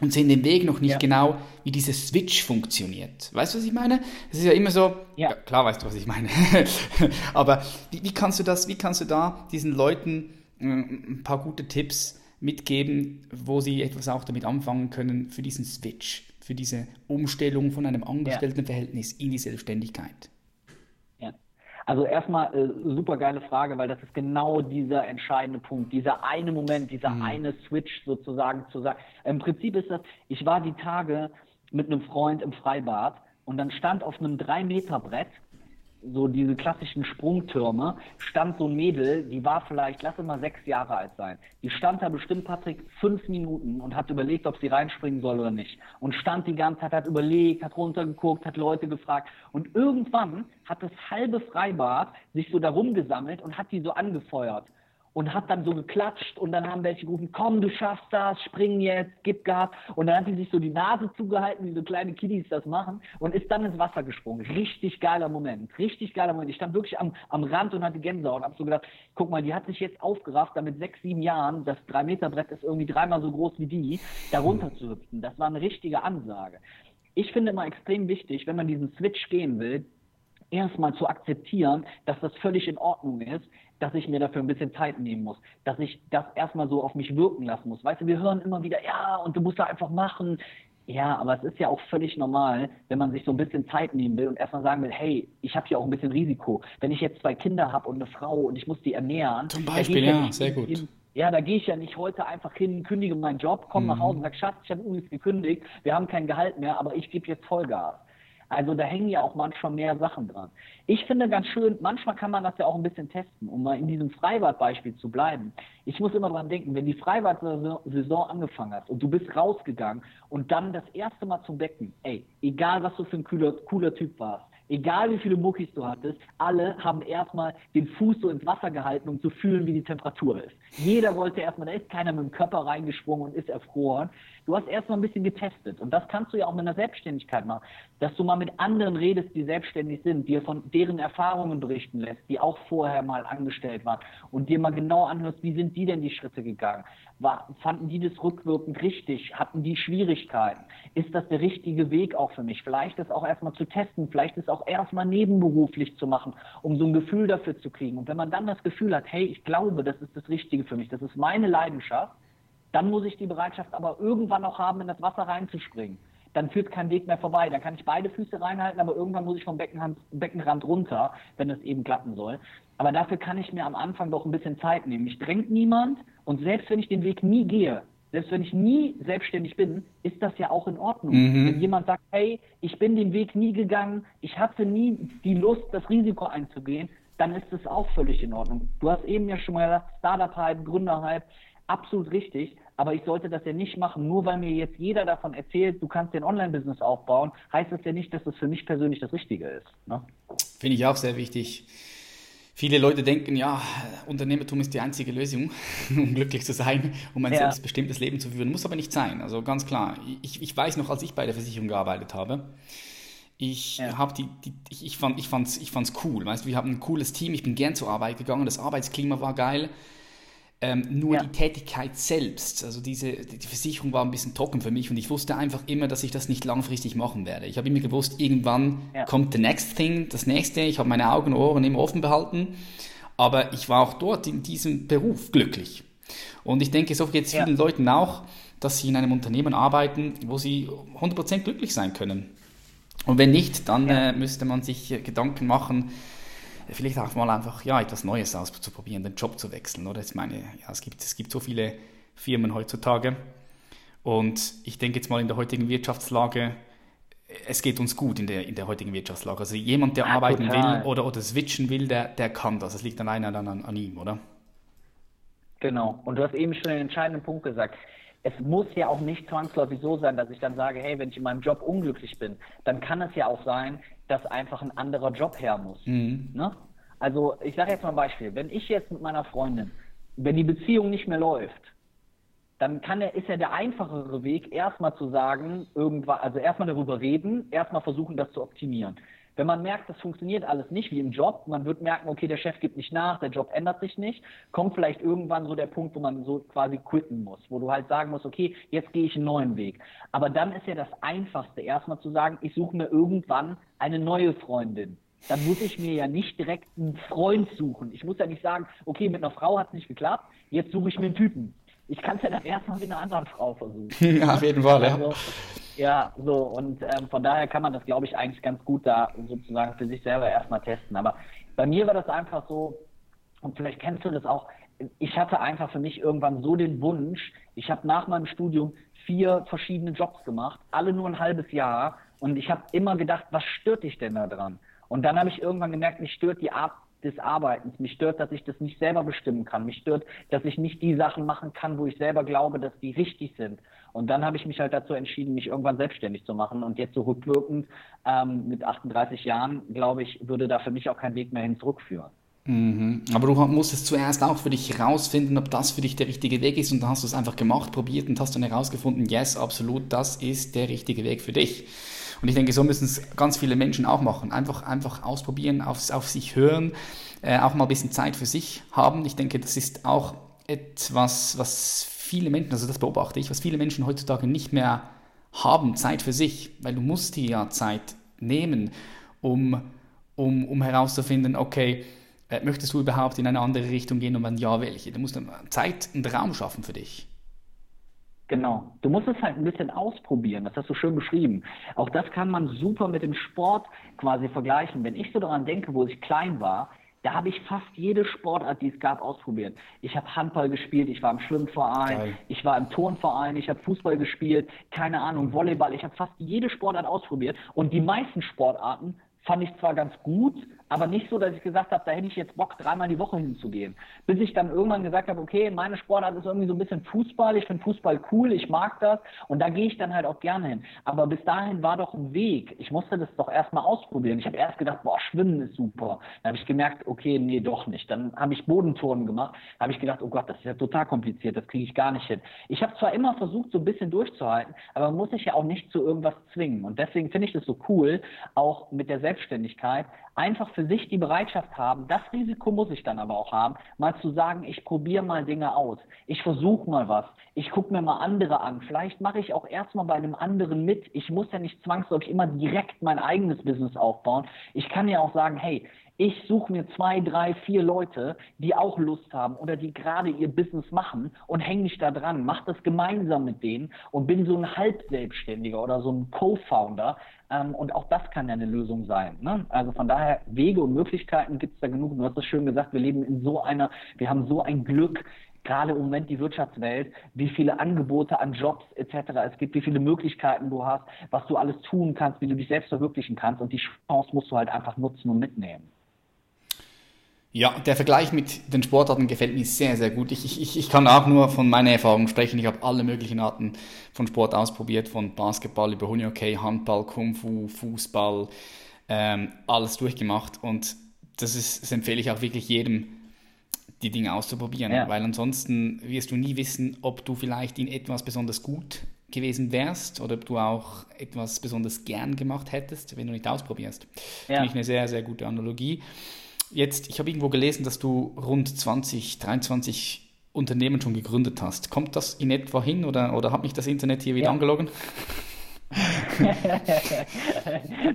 und sehen den Weg noch nicht ja. genau, wie dieser Switch funktioniert. Weißt du, was ich meine? Es ist ja immer so, ja. ja. klar weißt du, was ich meine. Aber wie, wie, kannst du das, wie kannst du da diesen Leuten äh, ein paar gute Tipps mitgeben, wo Sie etwas auch damit anfangen können für diesen Switch, für diese Umstellung von einem Angestelltenverhältnis in die Selbstständigkeit? Also erstmal äh, super geile Frage, weil das ist genau dieser entscheidende Punkt, dieser eine Moment, dieser mhm. eine Switch sozusagen zu sagen. Im Prinzip ist das, ich war die Tage mit einem Freund im Freibad und dann stand auf einem 3-Meter-Brett so diese klassischen Sprungtürme, stand so ein Mädel, die war vielleicht, lass mal sechs Jahre alt sein. Die stand da bestimmt, Patrick, fünf Minuten und hat überlegt, ob sie reinspringen soll oder nicht. Und stand die ganze Zeit, hat überlegt, hat runtergeguckt, hat Leute gefragt. Und irgendwann hat das halbe Freibad sich so darum gesammelt und hat die so angefeuert und hat dann so geklatscht und dann haben welche gerufen, komm, du schaffst das, spring jetzt, gib Gas. Und dann hat sie sich so die Nase zugehalten, wie so kleine Kiddies das machen und ist dann ins Wasser gesprungen. Richtig geiler Moment, richtig geiler Moment. Ich stand wirklich am, am Rand und hatte Gänsehaut und hab so gedacht, guck mal, die hat sich jetzt aufgerafft, damit sechs, sieben Jahren, das drei Meter Brett ist irgendwie dreimal so groß wie die, da runter zu hüpfen. Das war eine richtige Ansage. Ich finde immer extrem wichtig, wenn man diesen Switch gehen will, erstmal zu akzeptieren, dass das völlig in Ordnung ist, dass ich mir dafür ein bisschen Zeit nehmen muss, dass ich das erstmal so auf mich wirken lassen muss. Weißt du, wir hören immer wieder, ja, und du musst da einfach machen. Ja, aber es ist ja auch völlig normal, wenn man sich so ein bisschen Zeit nehmen will und erstmal sagen will, hey, ich habe hier auch ein bisschen Risiko. Wenn ich jetzt zwei Kinder habe und eine Frau und ich muss die ernähren. Zum Beispiel, ja, ja sehr gut. Hin, ja, da gehe ich ja nicht heute einfach hin, kündige meinen Job, komme mhm. nach Hause und sage, Schatz, ich habe übrigens gekündigt, wir haben kein Gehalt mehr, aber ich gebe jetzt Vollgas. Also da hängen ja auch manchmal mehr Sachen dran. Ich finde ganz schön, manchmal kann man das ja auch ein bisschen testen, um mal in diesem Freibadbeispiel zu bleiben. Ich muss immer dran denken, wenn die Freibad-Saison angefangen hat und du bist rausgegangen und dann das erste Mal zum Becken, ey, egal was du für ein cooler, cooler Typ warst, egal wie viele Muckis du hattest, alle haben erstmal den Fuß so ins Wasser gehalten, um zu fühlen, wie die Temperatur ist. Jeder wollte erstmal, da ist keiner mit dem Körper reingesprungen und ist erfroren. Du hast erstmal ein bisschen getestet. Und das kannst du ja auch mit einer Selbstständigkeit machen. Dass du mal mit anderen redest, die selbstständig sind, dir von deren Erfahrungen berichten lässt, die auch vorher mal angestellt waren und dir mal genau anhörst, wie sind die denn die Schritte gegangen? War, fanden die das rückwirkend richtig? Hatten die Schwierigkeiten? Ist das der richtige Weg auch für mich? Vielleicht ist auch erstmal zu testen, vielleicht ist auch erstmal nebenberuflich zu machen, um so ein Gefühl dafür zu kriegen. Und wenn man dann das Gefühl hat, hey, ich glaube, das ist das Richtige für mich, das ist meine Leidenschaft, dann muss ich die Bereitschaft aber irgendwann auch haben, in das Wasser reinzuspringen. Dann führt kein Weg mehr vorbei. Dann kann ich beide Füße reinhalten, aber irgendwann muss ich vom Beckenrand, Beckenrand runter, wenn es eben klappen soll. Aber dafür kann ich mir am Anfang doch ein bisschen Zeit nehmen. Mich drängt niemand und selbst wenn ich den Weg nie gehe, selbst wenn ich nie selbstständig bin, ist das ja auch in Ordnung. Mhm. Wenn jemand sagt, hey, ich bin den Weg nie gegangen, ich hatte nie die Lust, das Risiko einzugehen, dann ist das auch völlig in Ordnung. Du hast eben ja schon mal gesagt, Startup-Hype, Gründer-Hype, absolut richtig, aber ich sollte das ja nicht machen, nur weil mir jetzt jeder davon erzählt, du kannst dir ein Online-Business aufbauen, heißt das ja nicht, dass das für mich persönlich das Richtige ist. Ne? Finde ich auch sehr wichtig. Viele Leute denken, ja, Unternehmertum ist die einzige Lösung, um glücklich zu sein, um ein ja. selbstbestimmtes Leben zu führen. Muss aber nicht sein. Also ganz klar. Ich, ich weiß noch, als ich bei der Versicherung gearbeitet habe, ich ja. habe die, die, ich, ich fand, ich fand's, ich fand's cool. Weißt, wir haben ein cooles Team. Ich bin gern zur Arbeit gegangen. Das Arbeitsklima war geil. Ähm, nur ja. die Tätigkeit selbst, also diese, die Versicherung war ein bisschen trocken für mich und ich wusste einfach immer, dass ich das nicht langfristig machen werde. Ich habe immer gewusst, irgendwann ja. kommt the next thing, das nächste. Ich habe meine Augen und Ohren immer offen behalten, aber ich war auch dort in diesem Beruf glücklich. Und ich denke, so geht es vielen ja. Leuten auch, dass sie in einem Unternehmen arbeiten, wo sie 100% glücklich sein können. Und wenn nicht, dann äh, müsste man sich äh, Gedanken machen, vielleicht auch mal einfach ja, etwas Neues auszuprobieren, den Job zu wechseln. Oder? Ich meine, ja, es, gibt, es gibt so viele Firmen heutzutage. Und ich denke jetzt mal in der heutigen Wirtschaftslage, es geht uns gut in der, in der heutigen Wirtschaftslage. Also jemand, der ja, arbeiten total. will oder, oder switchen will, der, der kann das. Es liegt alleine dann an, an ihm, oder? Genau. Und du hast eben schon den entscheidenden Punkt gesagt es muss ja auch nicht zwangsläufig so sein, dass ich dann sage, hey, wenn ich in meinem Job unglücklich bin, dann kann es ja auch sein, dass einfach ein anderer Job her muss. Mhm. Ne? Also ich sage jetzt mal ein Beispiel. Wenn ich jetzt mit meiner Freundin, wenn die Beziehung nicht mehr läuft, dann kann er, ist ja der einfachere Weg, erstmal zu sagen, irgendwann, also erstmal darüber reden, erstmal versuchen, das zu optimieren. Wenn man merkt, das funktioniert alles nicht wie im Job, man wird merken, okay, der Chef gibt nicht nach, der Job ändert sich nicht, kommt vielleicht irgendwann so der Punkt, wo man so quasi quitten muss, wo du halt sagen musst, okay, jetzt gehe ich einen neuen Weg. Aber dann ist ja das Einfachste, erstmal zu sagen, ich suche mir irgendwann eine neue Freundin dann muss ich mir ja nicht direkt einen Freund suchen. Ich muss ja nicht sagen, okay, mit einer Frau hat es nicht geklappt, jetzt suche ich mir einen Typen. Ich kann es ja dann erstmal mit einer anderen Frau versuchen. ja, auf jeden Fall, ja. Also, ja, so, und ähm, von daher kann man das, glaube ich, eigentlich ganz gut da sozusagen für sich selber erstmal testen. Aber bei mir war das einfach so, und vielleicht kennst du das auch, ich hatte einfach für mich irgendwann so den Wunsch, ich habe nach meinem Studium vier verschiedene Jobs gemacht, alle nur ein halbes Jahr. Und ich habe immer gedacht, was stört dich denn da dran? Und dann habe ich irgendwann gemerkt, mich stört die Art des Arbeitens. Mich stört, dass ich das nicht selber bestimmen kann. Mich stört, dass ich nicht die Sachen machen kann, wo ich selber glaube, dass die richtig sind. Und dann habe ich mich halt dazu entschieden, mich irgendwann selbstständig zu machen. Und jetzt so rückwirkend ähm, mit 38 Jahren, glaube ich, würde da für mich auch kein Weg mehr hin zurückführen. Mhm. Aber du musstest zuerst auch für dich herausfinden, ob das für dich der richtige Weg ist und dann hast du es einfach gemacht, probiert und hast dann herausgefunden, yes, absolut, das ist der richtige Weg für dich. Und ich denke, so müssen es ganz viele Menschen auch machen. Einfach, einfach ausprobieren, auf, auf sich hören, äh, auch mal ein bisschen Zeit für sich haben. Ich denke, das ist auch etwas, was viele Menschen, also das beobachte ich, was viele Menschen heutzutage nicht mehr haben, Zeit für sich, weil du musst dir ja Zeit nehmen, um, um, um herauszufinden, okay, äh, möchtest du überhaupt in eine andere Richtung gehen und wenn ja, welche? Du musst Zeit und Raum schaffen für dich. Genau. Du musst es halt ein bisschen ausprobieren. Das hast du schön beschrieben. Auch das kann man super mit dem Sport quasi vergleichen. Wenn ich so daran denke, wo ich klein war, da habe ich fast jede Sportart, die es gab, ausprobiert. Ich habe Handball gespielt, ich war im Schwimmverein, Geil. ich war im Turnverein, ich habe Fußball gespielt, keine Ahnung, Volleyball. Ich habe fast jede Sportart ausprobiert. Und die meisten Sportarten fand ich zwar ganz gut, aber nicht so, dass ich gesagt habe, da hätte ich jetzt Bock, dreimal die Woche hinzugehen. Bis ich dann irgendwann gesagt habe, okay, meine Sportart ist irgendwie so ein bisschen Fußball, ich finde Fußball cool, ich mag das und da gehe ich dann halt auch gerne hin. Aber bis dahin war doch ein Weg. Ich musste das doch erstmal ausprobieren. Ich habe erst gedacht, boah, Schwimmen ist super. Dann habe ich gemerkt, okay, nee, doch nicht. Dann habe ich Bodenturnen gemacht, habe ich gedacht, oh Gott, das ist ja total kompliziert, das kriege ich gar nicht hin. Ich habe zwar immer versucht, so ein bisschen durchzuhalten, aber muss sich ja auch nicht zu irgendwas zwingen. Und deswegen finde ich das so cool, auch mit der Selbstständigkeit, einfach für sich die Bereitschaft haben, das Risiko muss ich dann aber auch haben, mal zu sagen, ich probiere mal Dinge aus, ich versuche mal was, ich gucke mir mal andere an, vielleicht mache ich auch erstmal bei einem anderen mit, ich muss ja nicht zwangsläufig immer direkt mein eigenes Business aufbauen, ich kann ja auch sagen, hey, ich suche mir zwei, drei, vier Leute, die auch Lust haben oder die gerade ihr Business machen und hänge mich da dran, mache das gemeinsam mit denen und bin so ein Halbselbstständiger oder so ein Co-Founder. Ähm, und auch das kann ja eine Lösung sein. Ne? Also von daher, Wege und Möglichkeiten gibt es da genug. Du hast es schön gesagt, wir leben in so einer, wir haben so ein Glück, gerade im Moment die Wirtschaftswelt, wie viele Angebote an Jobs etc. es gibt, wie viele Möglichkeiten du hast, was du alles tun kannst, wie du dich selbst verwirklichen kannst. Und die Chance musst du halt einfach nutzen und mitnehmen. Ja, der Vergleich mit den Sportarten gefällt mir sehr, sehr gut. Ich, ich, ich kann auch nur von meiner Erfahrung sprechen. Ich habe alle möglichen Arten von Sport ausprobiert, von Basketball über Hockey, Handball, Kung Fu, Fußball, ähm, alles durchgemacht. Und das, ist, das empfehle ich auch wirklich jedem, die Dinge auszuprobieren, ja. weil ansonsten wirst du nie wissen, ob du vielleicht in etwas besonders gut gewesen wärst oder ob du auch etwas besonders gern gemacht hättest, wenn du nicht ausprobierst. Ja. Finde ich eine sehr, sehr gute Analogie. Jetzt, ich habe irgendwo gelesen, dass du rund 20, 23 Unternehmen schon gegründet hast. Kommt das in etwa hin oder, oder hat mich das Internet hier wieder ja. angelogen?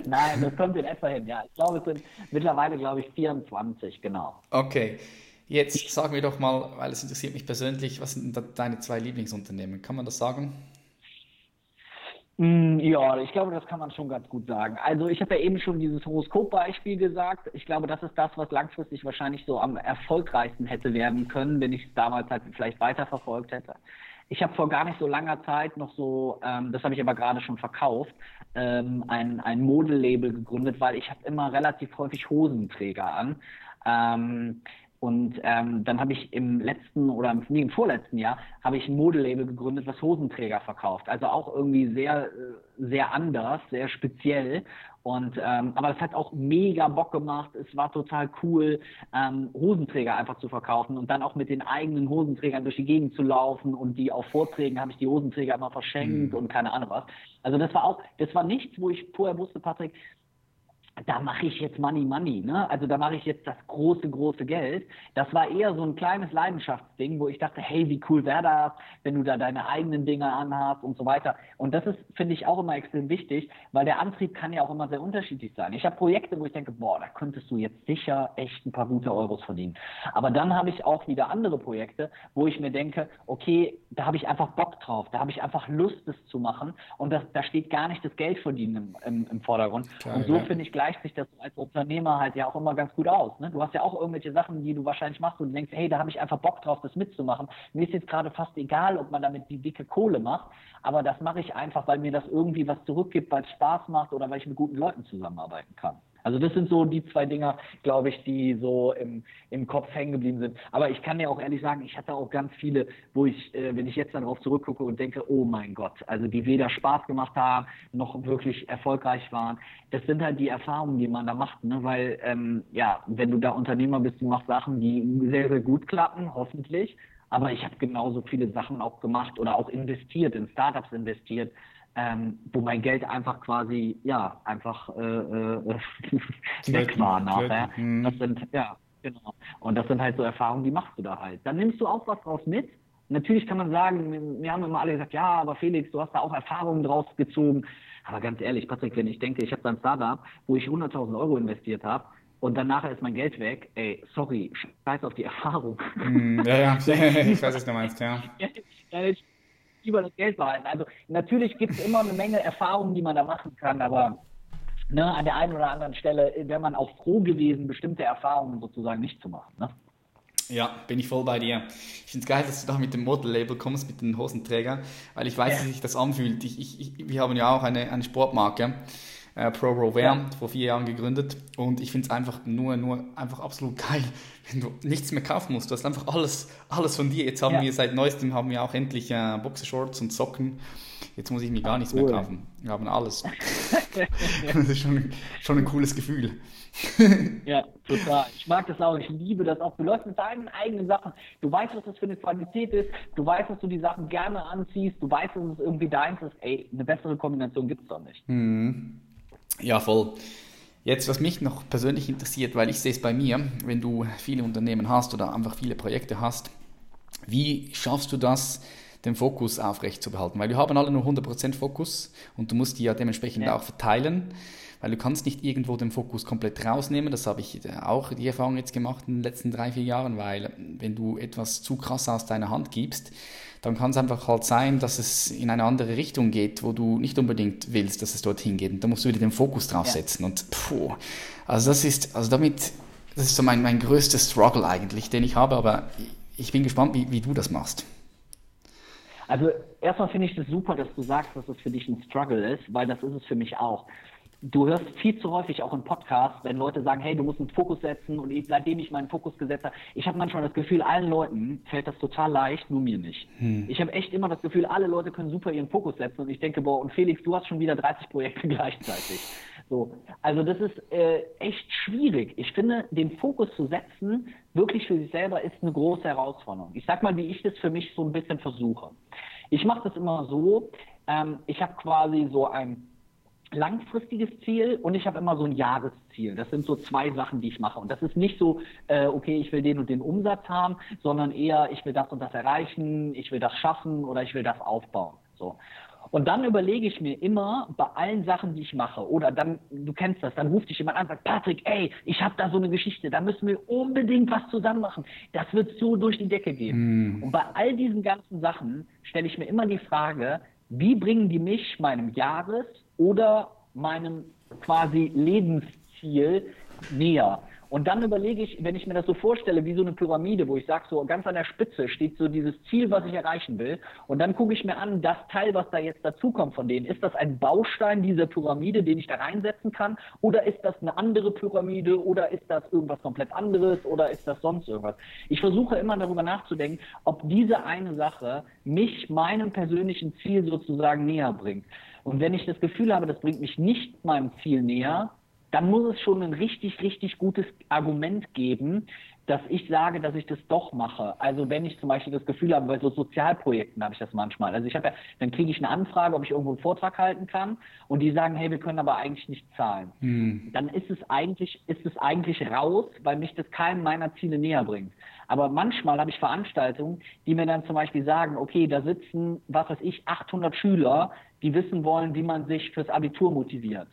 Nein, das kommt in etwa hin. Ja, ich glaube, es sind mittlerweile, glaube ich, 24, genau. Okay. Jetzt sag mir doch mal, weil es interessiert mich persönlich, was sind deine zwei Lieblingsunternehmen? Kann man das sagen? Mm, ja, ich glaube, das kann man schon ganz gut sagen. Also ich habe ja eben schon dieses Horoskop-Beispiel gesagt. Ich glaube, das ist das, was langfristig wahrscheinlich so am erfolgreichsten hätte werden können, wenn ich es damals halt vielleicht weiterverfolgt hätte. Ich habe vor gar nicht so langer Zeit noch so, ähm, das habe ich aber gerade schon verkauft, ähm, ein, ein Modelabel gegründet, weil ich habe immer relativ häufig Hosenträger an. Ähm, und ähm, dann habe ich im letzten oder im, nee, im vorletzten Jahr habe ich ein Modelabel gegründet, was Hosenträger verkauft. Also auch irgendwie sehr, äh, sehr anders, sehr speziell. Und ähm, aber es hat auch mega Bock gemacht. Es war total cool, ähm, Hosenträger einfach zu verkaufen und dann auch mit den eigenen Hosenträgern durch die Gegend zu laufen und die auf Vorträgen habe ich die Hosenträger immer verschenkt mhm. und keine Ahnung was. Also das war auch, das war nichts, wo ich vorher wusste, Patrick, da mache ich jetzt Money Money, ne? Also da mache ich jetzt das große, große Geld. Das war eher so ein kleines Leidenschaftsding, wo ich dachte, hey, wie cool wäre das, wenn du da deine eigenen Dinge anhast und so weiter. Und das ist, finde ich, auch immer extrem wichtig, weil der Antrieb kann ja auch immer sehr unterschiedlich sein. Ich habe Projekte, wo ich denke, boah, da könntest du jetzt sicher echt ein paar gute Euros verdienen. Aber dann habe ich auch wieder andere Projekte, wo ich mir denke, okay, da habe ich einfach Bock drauf, da habe ich einfach Lust, das zu machen. Und das, da steht gar nicht das Geld verdienen im, im, im Vordergrund. Klar, und so ja. finde ich gleich sich das als Unternehmer halt ja auch immer ganz gut aus. Ne? Du hast ja auch irgendwelche Sachen, die du wahrscheinlich machst und denkst, hey, da habe ich einfach Bock drauf, das mitzumachen. Mir ist jetzt gerade fast egal, ob man damit die dicke Kohle macht, aber das mache ich einfach, weil mir das irgendwie was zurückgibt, weil es Spaß macht oder weil ich mit guten Leuten zusammenarbeiten kann. Also das sind so die zwei Dinger, glaube ich, die so im, im Kopf hängen geblieben sind. Aber ich kann dir auch ehrlich sagen, ich hatte auch ganz viele, wo ich, äh, wenn ich jetzt darauf zurückgucke und denke, oh mein Gott, also die weder Spaß gemacht haben, noch wirklich erfolgreich waren. Das sind halt die Erfahrungen, die man da macht, ne? weil ähm, ja, wenn du da Unternehmer bist, du machst Sachen, die sehr, sehr gut klappen, hoffentlich. Aber ich habe genauso viele Sachen auch gemacht oder auch investiert, in Startups investiert, ähm, wo mein Geld einfach quasi, ja, einfach äh, äh, weg war nachher. Mhm. Das sind, ja, genau. Und das sind halt so Erfahrungen, die machst du da halt. Dann nimmst du auch was draus mit. Natürlich kann man sagen, wir haben immer alle gesagt, ja, aber Felix, du hast da auch Erfahrungen draus gezogen. Aber ganz ehrlich, Patrick, wenn ich denke, ich habe da ein Startup, wo ich 100.000 Euro investiert habe, und dann nachher ist mein Geld weg, ey, sorry, scheiß auf die Erfahrung. Mm, ja, ja, ich weiß, was du meinst, ja. Lieber das Geld behalten. Also natürlich gibt es immer eine Menge Erfahrungen, die man da machen kann, aber ne, an der einen oder anderen Stelle wäre man auch froh gewesen, bestimmte Erfahrungen sozusagen nicht zu machen. Ne? Ja, bin ich voll bei dir. Ich finde es geil, dass du da mit dem Model-Label kommst, mit den Hosenträger, weil ich weiß, ja. wie sich das anfühlt. Ich, ich, ich, wir haben ja auch eine, eine Sportmarke äh, ProRover ja. vor vier Jahren gegründet und ich finde es einfach nur, nur einfach absolut geil, wenn du nichts mehr kaufen musst. Du hast einfach alles, alles von dir. Jetzt haben ja. wir seit neuestem haben wir auch endlich äh, Boxershorts und Socken. Jetzt muss ich mir gar nichts cool. mehr kaufen. Wir haben alles. das ist schon, schon ein cooles Gefühl. ja, total. Ich mag das auch. Ich liebe das auch. Du läufst mit deinen eigenen Sachen. Du weißt, was das für eine Qualität ist. Du weißt, dass du die Sachen gerne anziehst. Du weißt, dass es irgendwie deins ist. Ey, eine bessere Kombination gibt es doch nicht. Mhm. Ja, voll. Jetzt, was mich noch persönlich interessiert, weil ich sehe es bei mir, wenn du viele Unternehmen hast oder einfach viele Projekte hast, wie schaffst du das, den Fokus aufrecht zu behalten? Weil wir haben alle nur 100% Fokus und du musst die ja dementsprechend ja. auch verteilen, weil du kannst nicht irgendwo den Fokus komplett rausnehmen. Das habe ich auch die Erfahrung jetzt gemacht in den letzten drei, vier Jahren, weil wenn du etwas zu krass aus deiner Hand gibst, dann kann es einfach halt sein, dass es in eine andere Richtung geht, wo du nicht unbedingt willst, dass es dorthin geht. Und da musst du wieder den Fokus drauf setzen. Ja. Und puh, also das ist, also damit, das ist so mein, mein größter Struggle eigentlich, den ich habe, aber ich bin gespannt, wie, wie du das machst. Also erstmal finde ich das super, dass du sagst, dass es für dich ein Struggle ist, weil das ist es für mich auch du hörst viel zu häufig auch im Podcast, wenn Leute sagen, hey, du musst einen Fokus setzen und ich, seitdem ich meinen Fokus gesetzt habe, ich habe manchmal das Gefühl, allen Leuten fällt das total leicht, nur mir nicht. Hm. Ich habe echt immer das Gefühl, alle Leute können super ihren Fokus setzen und ich denke, boah, und Felix, du hast schon wieder 30 Projekte gleichzeitig. So, also das ist äh, echt schwierig. Ich finde, den Fokus zu setzen, wirklich für sich selber, ist eine große Herausforderung. Ich sag mal, wie ich das für mich so ein bisschen versuche. Ich mache das immer so, ähm, ich habe quasi so ein langfristiges Ziel und ich habe immer so ein Jahresziel. Das sind so zwei Sachen, die ich mache. Und das ist nicht so, äh, okay, ich will den und den Umsatz haben, sondern eher, ich will das und das erreichen, ich will das schaffen oder ich will das aufbauen. So. Und dann überlege ich mir immer bei allen Sachen, die ich mache, oder dann, du kennst das, dann ruft dich jemand an und sagt, Patrick, ey, ich habe da so eine Geschichte, da müssen wir unbedingt was zusammen machen. Das wird so durch die Decke gehen. Mm. Und bei all diesen ganzen Sachen stelle ich mir immer die Frage, wie bringen die mich meinem Jahres- oder meinem quasi Lebensziel näher. Und dann überlege ich, wenn ich mir das so vorstelle, wie so eine Pyramide, wo ich sage, so ganz an der Spitze steht so dieses Ziel, was ich erreichen will. Und dann gucke ich mir an, das Teil, was da jetzt dazukommt von denen, ist das ein Baustein dieser Pyramide, den ich da reinsetzen kann? Oder ist das eine andere Pyramide? Oder ist das irgendwas komplett anderes? Oder ist das sonst irgendwas? Ich versuche immer darüber nachzudenken, ob diese eine Sache mich meinem persönlichen Ziel sozusagen näher bringt. Und wenn ich das Gefühl habe, das bringt mich nicht meinem Ziel näher, dann muss es schon ein richtig, richtig gutes Argument geben, dass ich sage, dass ich das doch mache. Also wenn ich zum Beispiel das Gefühl habe, bei so Sozialprojekten habe ich das manchmal. Also ich habe ja, dann kriege ich eine Anfrage, ob ich irgendwo einen Vortrag halten kann und die sagen, hey, wir können aber eigentlich nicht zahlen. Hm. Dann ist es eigentlich, ist es eigentlich raus, weil mich das keinem meiner Ziele näher bringt. Aber manchmal habe ich Veranstaltungen, die mir dann zum Beispiel sagen, okay, da sitzen, was weiß ich, 800 Schüler, die wissen wollen, wie man sich fürs Abitur motiviert.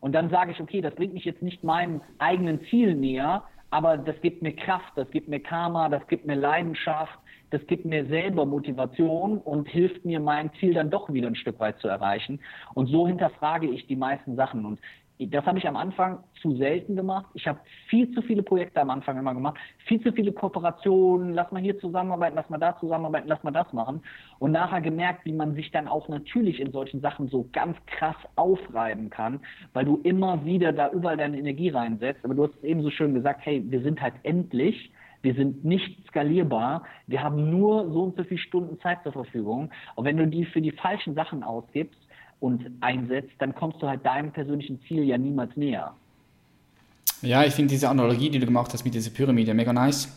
Und dann sage ich, okay, das bringt mich jetzt nicht meinem eigenen Ziel näher, aber das gibt mir Kraft, das gibt mir Karma, das gibt mir Leidenschaft, das gibt mir selber Motivation und hilft mir, mein Ziel dann doch wieder ein Stück weit zu erreichen. Und so hinterfrage ich die meisten Sachen. Und das habe ich am Anfang zu selten gemacht. Ich habe viel zu viele Projekte am Anfang immer gemacht, viel zu viele Kooperationen, lass mal hier zusammenarbeiten, lass mal da zusammenarbeiten, lass mal das machen. Und nachher gemerkt, wie man sich dann auch natürlich in solchen Sachen so ganz krass aufreiben kann, weil du immer wieder da überall deine Energie reinsetzt. Aber du hast eben so schön gesagt, hey, wir sind halt endlich. Wir sind nicht skalierbar. Wir haben nur so und so viele Stunden Zeit zur Verfügung. Und wenn du die für die falschen Sachen ausgibst, und einsetzt, dann kommst du halt deinem persönlichen Ziel ja niemals näher. Ja, ich finde diese Analogie, die du gemacht hast mit dieser Pyramide, mega nice.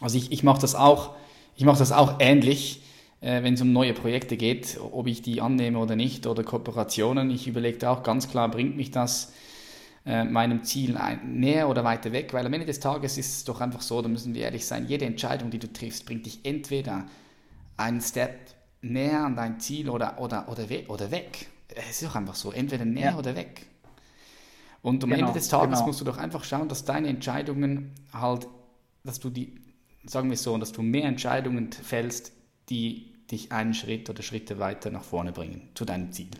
Also ich, ich mache das auch, ich mache das auch ähnlich, äh, wenn es um neue Projekte geht, ob ich die annehme oder nicht oder Kooperationen. Ich überlege auch ganz klar, bringt mich das äh, meinem Ziel ein, näher oder weiter weg? Weil am Ende des Tages ist es doch einfach so, da müssen wir ehrlich sein, jede Entscheidung, die du triffst, bringt dich entweder einen Step näher an dein Ziel oder, oder, oder, we oder weg. Es ist doch einfach so, entweder näher ja. oder weg. Und am genau, Ende des Tages genau. musst du doch einfach schauen, dass deine Entscheidungen halt, dass du die, sagen wir so, dass du mehr Entscheidungen fällst, die dich einen Schritt oder Schritte weiter nach vorne bringen, zu deinem Ziel.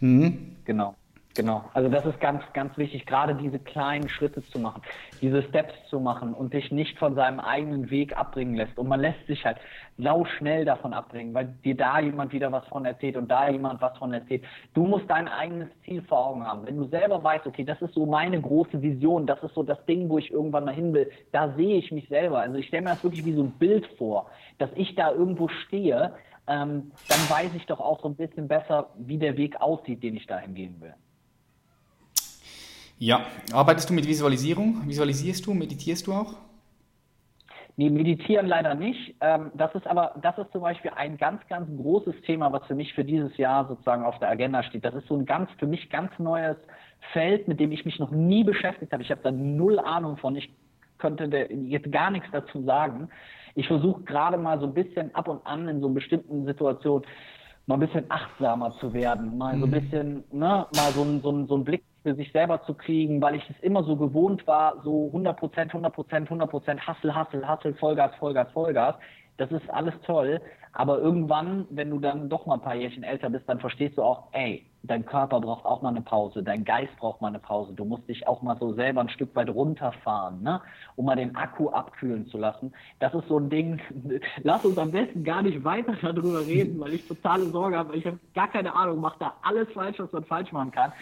Mhm. Genau. Genau, also das ist ganz, ganz wichtig, gerade diese kleinen Schritte zu machen, diese Steps zu machen und dich nicht von seinem eigenen Weg abbringen lässt. Und man lässt sich halt sau schnell davon abbringen, weil dir da jemand wieder was von erzählt und da jemand was von erzählt. Du musst dein eigenes Ziel vor Augen haben. Wenn du selber weißt, okay, das ist so meine große Vision, das ist so das Ding, wo ich irgendwann mal hin will, da sehe ich mich selber. Also ich stelle mir das wirklich wie so ein Bild vor, dass ich da irgendwo stehe, ähm, dann weiß ich doch auch so ein bisschen besser, wie der Weg aussieht, den ich dahin gehen will. Ja, arbeitest du mit Visualisierung? Visualisierst du, meditierst du auch? Nee, meditieren leider nicht. Ähm, das ist aber, das ist zum Beispiel ein ganz, ganz großes Thema, was für mich für dieses Jahr sozusagen auf der Agenda steht. Das ist so ein ganz, für mich ganz neues Feld, mit dem ich mich noch nie beschäftigt habe. Ich habe da null Ahnung von. Ich könnte jetzt gar nichts dazu sagen. Ich versuche gerade mal so ein bisschen ab und an in so bestimmten Situationen mal ein bisschen achtsamer zu werden, mal so ein mhm. bisschen, ne, mal so ein, so so ein Blick für sich selber zu kriegen, weil ich es immer so gewohnt war, so 100 Prozent, 100 Prozent, 100 Prozent, Hassel, Hassel, Hassel, Vollgas, Vollgas, Vollgas. Das ist alles toll. Aber irgendwann, wenn du dann doch mal ein paar Jährchen älter bist, dann verstehst du auch, ey, dein Körper braucht auch mal eine Pause, dein Geist braucht mal eine Pause. Du musst dich auch mal so selber ein Stück weit runterfahren, ne? um mal den Akku abkühlen zu lassen. Das ist so ein Ding, lass uns am besten gar nicht weiter darüber reden, weil ich totale Sorge habe. Ich habe gar keine Ahnung, mache da alles falsch, was man falsch machen kann.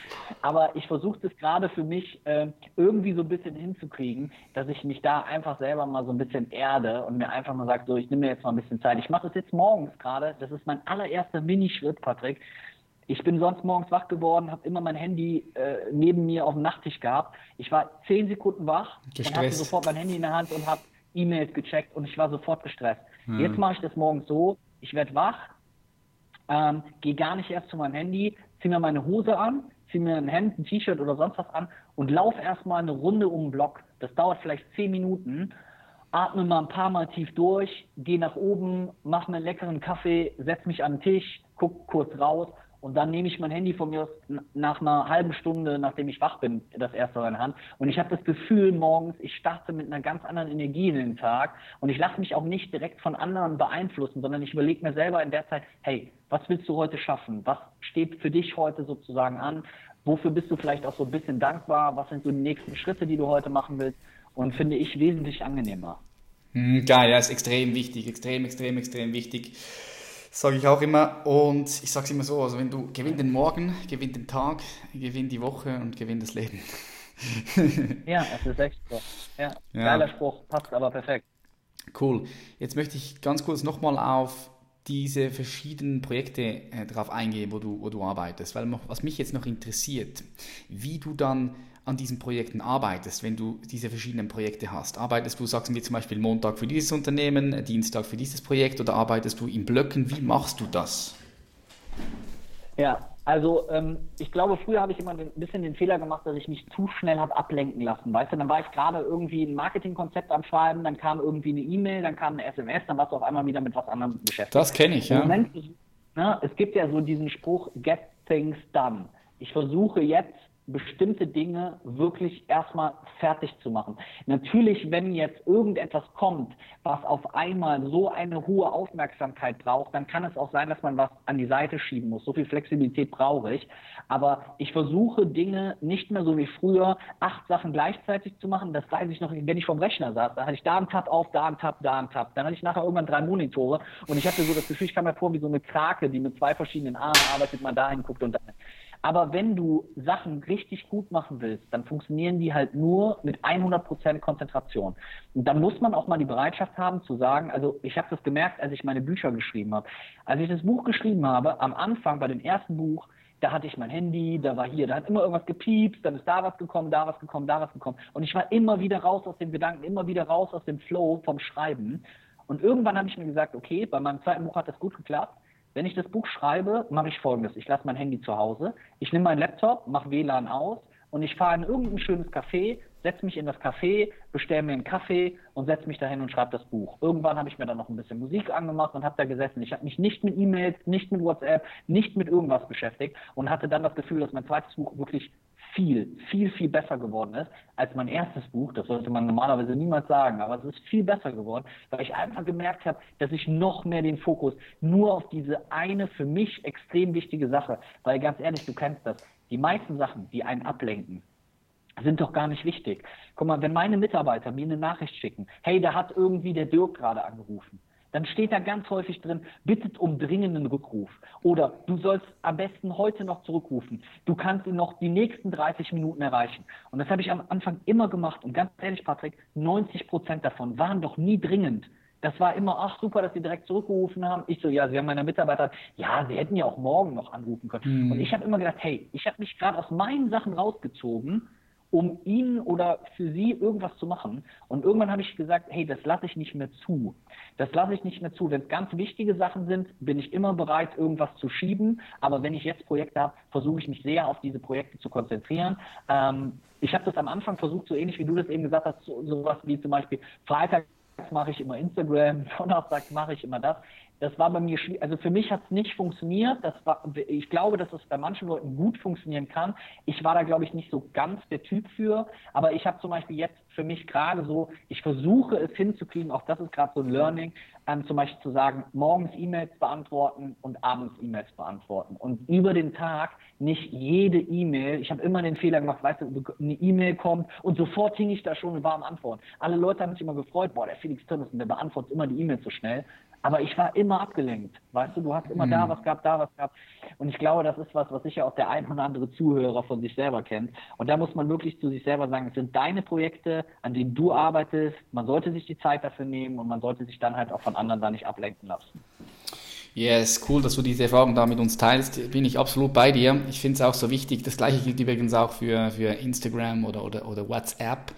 Aber ich versuche das gerade für mich äh, irgendwie so ein bisschen hinzukriegen, dass ich mich da einfach selber mal so ein bisschen erde und mir einfach mal sage, so, ich nehme mir jetzt mal ein bisschen Zeit. Ich mache das jetzt morgens gerade. Das ist mein allererster Minischritt, Patrick. Ich bin sonst morgens wach geworden, habe immer mein Handy äh, neben mir auf dem Nachttisch gehabt. Ich war zehn Sekunden wach gestresst. und hatte sofort mein Handy in der Hand und habe E-Mails gecheckt und ich war sofort gestresst. Hm. Jetzt mache ich das morgens so, ich werde wach, ähm, gehe gar nicht erst zu meinem Handy, ziehe mir meine Hose an, ziehe mir ein Hemd, ein T-Shirt oder sonst was an und laufe erstmal eine Runde um den Block. Das dauert vielleicht zehn Minuten. Atme mal ein paar Mal tief durch, gehe nach oben, mache mir einen leckeren Kaffee, setze mich an den Tisch, guck kurz raus und dann nehme ich mein Handy von mir nach einer halben Stunde, nachdem ich wach bin, das erste in der Hand. Und ich habe das Gefühl morgens, ich starte mit einer ganz anderen Energie in den Tag. Und ich lasse mich auch nicht direkt von anderen beeinflussen, sondern ich überlege mir selber in der Zeit, hey, was willst du heute schaffen? Was steht für dich heute sozusagen an? Wofür bist du vielleicht auch so ein bisschen dankbar? Was sind so die nächsten Schritte, die du heute machen willst? Und finde ich wesentlich angenehmer. Hm, geil, ja, ist extrem wichtig, extrem, extrem, extrem wichtig sage ich auch immer. Und ich sage es immer so, also wenn du gewinn den Morgen, gewinn den Tag, gewinn die Woche und gewinn das Leben. ja, das ist echt so. Ja, ja. geiler Spruch, passt aber perfekt. Cool. Jetzt möchte ich ganz kurz nochmal auf diese verschiedenen Projekte äh, drauf eingehen, wo du, wo du arbeitest. Weil was mich jetzt noch interessiert, wie du dann an diesen Projekten arbeitest, wenn du diese verschiedenen Projekte hast? Arbeitest du, sagst wir zum Beispiel Montag für dieses Unternehmen, Dienstag für dieses Projekt oder arbeitest du in Blöcken? Wie machst du das? Ja, also ähm, ich glaube, früher habe ich immer ein bisschen den Fehler gemacht, dass ich mich zu schnell habe ablenken lassen. Weißt du, dann war ich gerade irgendwie ein Marketingkonzept am Schreiben, dann kam irgendwie eine E-Mail, dann kam eine SMS, dann warst du auf einmal wieder mit was anderem beschäftigt. Das kenne ich, ja. Moment, ne, es gibt ja so diesen Spruch, get things done. Ich versuche jetzt bestimmte Dinge wirklich erstmal fertig zu machen. Natürlich, wenn jetzt irgendetwas kommt, was auf einmal so eine hohe Aufmerksamkeit braucht, dann kann es auch sein, dass man was an die Seite schieben muss. So viel Flexibilität brauche ich. Aber ich versuche Dinge nicht mehr so wie früher, acht Sachen gleichzeitig zu machen. Das weiß ich noch, wenn ich vom Rechner saß. Da hatte ich da einen Tab auf, da einen Tab, da einen Tab. Dann hatte ich nachher irgendwann drei Monitore und ich hatte so das Gefühl, ich kam mir vor wie so eine Krake, die mit zwei verschiedenen Armen arbeitet, man dahin guckt und dann. Aber wenn du Sachen richtig gut machen willst, dann funktionieren die halt nur mit 100% Konzentration. Und dann muss man auch mal die Bereitschaft haben zu sagen, also ich habe das gemerkt, als ich meine Bücher geschrieben habe. Als ich das Buch geschrieben habe, am Anfang bei dem ersten Buch, da hatte ich mein Handy, da war hier, da hat immer irgendwas gepiepst, dann ist da was gekommen, da was gekommen, da was gekommen. Und ich war immer wieder raus aus dem Gedanken, immer wieder raus aus dem Flow vom Schreiben. Und irgendwann habe ich mir gesagt, okay, bei meinem zweiten Buch hat das gut geklappt. Wenn ich das Buch schreibe, mache ich folgendes. Ich lasse mein Handy zu Hause, ich nehme meinen Laptop, mache WLAN aus und ich fahre in irgendein schönes Café, setze mich in das Café, bestelle mir einen Kaffee und setze mich dahin und schreibe das Buch. Irgendwann habe ich mir dann noch ein bisschen Musik angemacht und habe da gesessen. Ich habe mich nicht mit E-Mails, nicht mit WhatsApp, nicht mit irgendwas beschäftigt und hatte dann das Gefühl, dass mein zweites Buch wirklich viel, viel, viel besser geworden ist als mein erstes Buch. Das sollte man normalerweise niemals sagen, aber es ist viel besser geworden, weil ich einfach gemerkt habe, dass ich noch mehr den Fokus nur auf diese eine für mich extrem wichtige Sache, weil ganz ehrlich, du kennst das, die meisten Sachen, die einen ablenken, sind doch gar nicht wichtig. Guck mal, wenn meine Mitarbeiter mir eine Nachricht schicken, hey, da hat irgendwie der Dirk gerade angerufen, dann steht da ganz häufig drin, bittet um dringenden Rückruf. Oder du sollst am besten heute noch zurückrufen. Du kannst ihn noch die nächsten 30 Minuten erreichen. Und das habe ich am Anfang immer gemacht. Und ganz ehrlich, Patrick, 90 Prozent davon waren doch nie dringend. Das war immer, ach super, dass sie direkt zurückgerufen haben. Ich so, ja, sie haben meine Mitarbeiter, ja, sie hätten ja auch morgen noch anrufen können. Mhm. Und ich habe immer gedacht, hey, ich habe mich gerade aus meinen Sachen rausgezogen um ihn oder für sie irgendwas zu machen. Und irgendwann habe ich gesagt, hey, das lasse ich nicht mehr zu. Das lasse ich nicht mehr zu. Wenn es ganz wichtige Sachen sind, bin ich immer bereit, irgendwas zu schieben. Aber wenn ich jetzt Projekte habe, versuche ich mich sehr auf diese Projekte zu konzentrieren. Ähm, ich habe das am Anfang versucht, so ähnlich wie du das eben gesagt hast, so, sowas wie zum Beispiel Freitag mache ich immer Instagram, Donnerstag mache ich immer das das war bei mir schwierig. Also für mich hat es nicht funktioniert. Das war, ich glaube, dass es bei manchen Leuten gut funktionieren kann. Ich war da, glaube ich, nicht so ganz der Typ für. Aber ich habe zum Beispiel jetzt für mich gerade so, ich versuche es hinzukriegen, auch das ist gerade so ein Learning, ähm, zum Beispiel zu sagen, morgens E-Mails beantworten und abends E-Mails beantworten. Und über den Tag nicht jede E-Mail, ich habe immer den Fehler gemacht, weißt du, eine E-Mail kommt und sofort hing ich da schon und warm antworten. Alle Leute haben sich immer gefreut, boah, der Felix Tönnissen, der beantwortet immer die E-Mail so schnell. Aber ich war immer abgelenkt. Weißt du, du hast immer mhm. da was gehabt, da was gehabt. Und ich glaube, das ist was, was sicher auch der ein oder andere Zuhörer von sich selber kennt. Und da muss man wirklich zu sich selber sagen, es sind deine Projekte, an denen du arbeitest. Man sollte sich die Zeit dafür nehmen und man sollte sich dann halt auch von anderen da nicht ablenken lassen. Yes, cool, dass du diese Erfahrung da mit uns teilst. Bin ich absolut bei dir. Ich finde es auch so wichtig. Das gleiche gilt übrigens auch für, für Instagram oder, oder, oder WhatsApp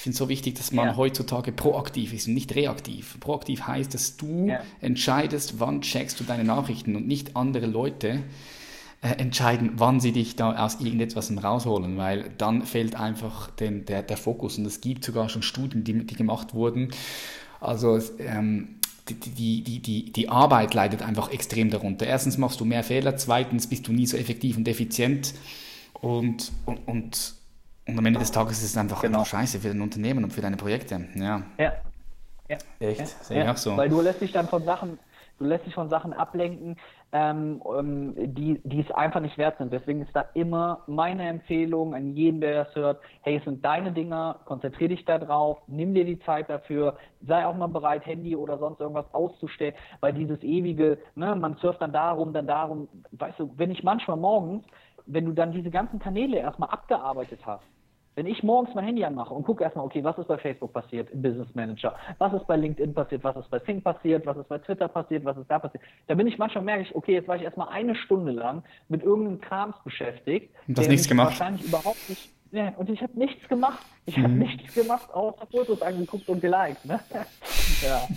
ich finde es so wichtig, dass man ja. heutzutage proaktiv ist und nicht reaktiv. Proaktiv heißt, dass du ja. entscheidest, wann checkst du deine Nachrichten und nicht andere Leute äh, entscheiden, wann sie dich da aus irgendetwas rausholen, weil dann fällt einfach den, der, der Fokus. Und es gibt sogar schon Studien, die, die gemacht wurden. Also ähm, die, die, die, die, Arbeit leidet einfach extrem darunter. Erstens machst du mehr Fehler, zweitens bist du nie so effektiv und effizient und, und, und und am Ende des Tages ist es einfach, genau. einfach scheiße für dein Unternehmen und für deine Projekte. Ja. Ja. ja. Echt? Ja. Sehe ich auch so. Weil du lässt dich dann von Sachen, du lässt dich von Sachen ablenken, ähm, ähm, die, die es einfach nicht wert sind. Deswegen ist da immer meine Empfehlung an jeden, der das hört, hey, es sind deine Dinger, konzentriere dich da drauf, nimm dir die Zeit dafür, sei auch mal bereit, Handy oder sonst irgendwas auszustellen, weil dieses ewige, ne, man surft dann darum, dann darum, weißt du, wenn ich manchmal morgens, wenn du dann diese ganzen Kanäle erstmal abgearbeitet hast, wenn ich morgens mein Handy anmache und gucke erstmal, okay, was ist bei Facebook passiert im Business Manager, was ist bei LinkedIn passiert, was ist bei Think passiert, was ist bei Twitter passiert, was ist da passiert, da bin ich manchmal merke ich, okay, jetzt war ich erstmal eine Stunde lang mit irgendeinem Krams beschäftigt, und das nichts gemacht. wahrscheinlich überhaupt nicht Ja, und ich habe nichts gemacht. Ich habe mhm. nichts gemacht, außer Fotos angeguckt und geliked. Ne? ja.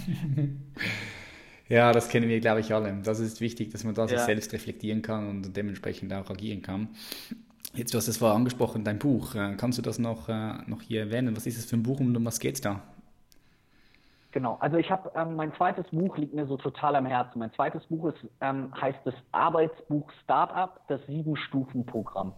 ja, das kennen wir, glaube ich, alle. Das ist wichtig, dass man da sich ja. selbst reflektieren kann und dementsprechend auch agieren kann. Jetzt, du hast es vorher angesprochen, dein Buch. Äh, kannst du das noch, äh, noch hier erwähnen? Was ist es für ein Buch und um was geht es da? Genau, also ich habe ähm, mein zweites Buch liegt mir so total am Herzen. Mein zweites Buch ist, ähm, heißt das Arbeitsbuch Startup, das Sieben-Stufen-Programm.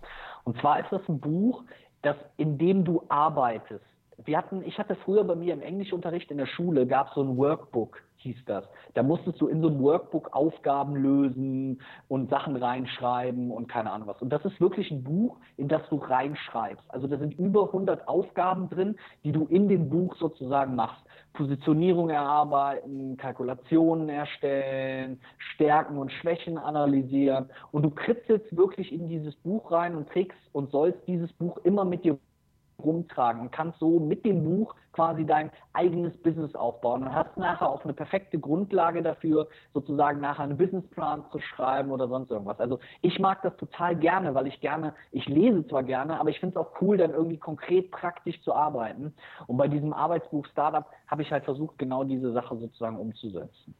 Und zwar ist das ein Buch, das in dem du arbeitest. Wir hatten, ich hatte früher bei mir im Englischunterricht in der Schule gab so ein Workbook hieß das. Da musstest du in so ein Workbook Aufgaben lösen und Sachen reinschreiben und keine Ahnung was. Und das ist wirklich ein Buch, in das du reinschreibst. Also da sind über 100 Aufgaben drin, die du in dem Buch sozusagen machst. Positionierung erarbeiten, Kalkulationen erstellen, Stärken und Schwächen analysieren. Und du kritzelst wirklich in dieses Buch rein und trägst und sollst dieses Buch immer mit dir rumtragen und kannst so mit dem Buch quasi dein eigenes Business aufbauen und hast nachher auch eine perfekte Grundlage dafür, sozusagen nachher einen Businessplan zu schreiben oder sonst irgendwas. Also ich mag das total gerne, weil ich gerne, ich lese zwar gerne, aber ich finde es auch cool, dann irgendwie konkret praktisch zu arbeiten. Und bei diesem Arbeitsbuch Startup habe ich halt versucht, genau diese Sache sozusagen umzusetzen.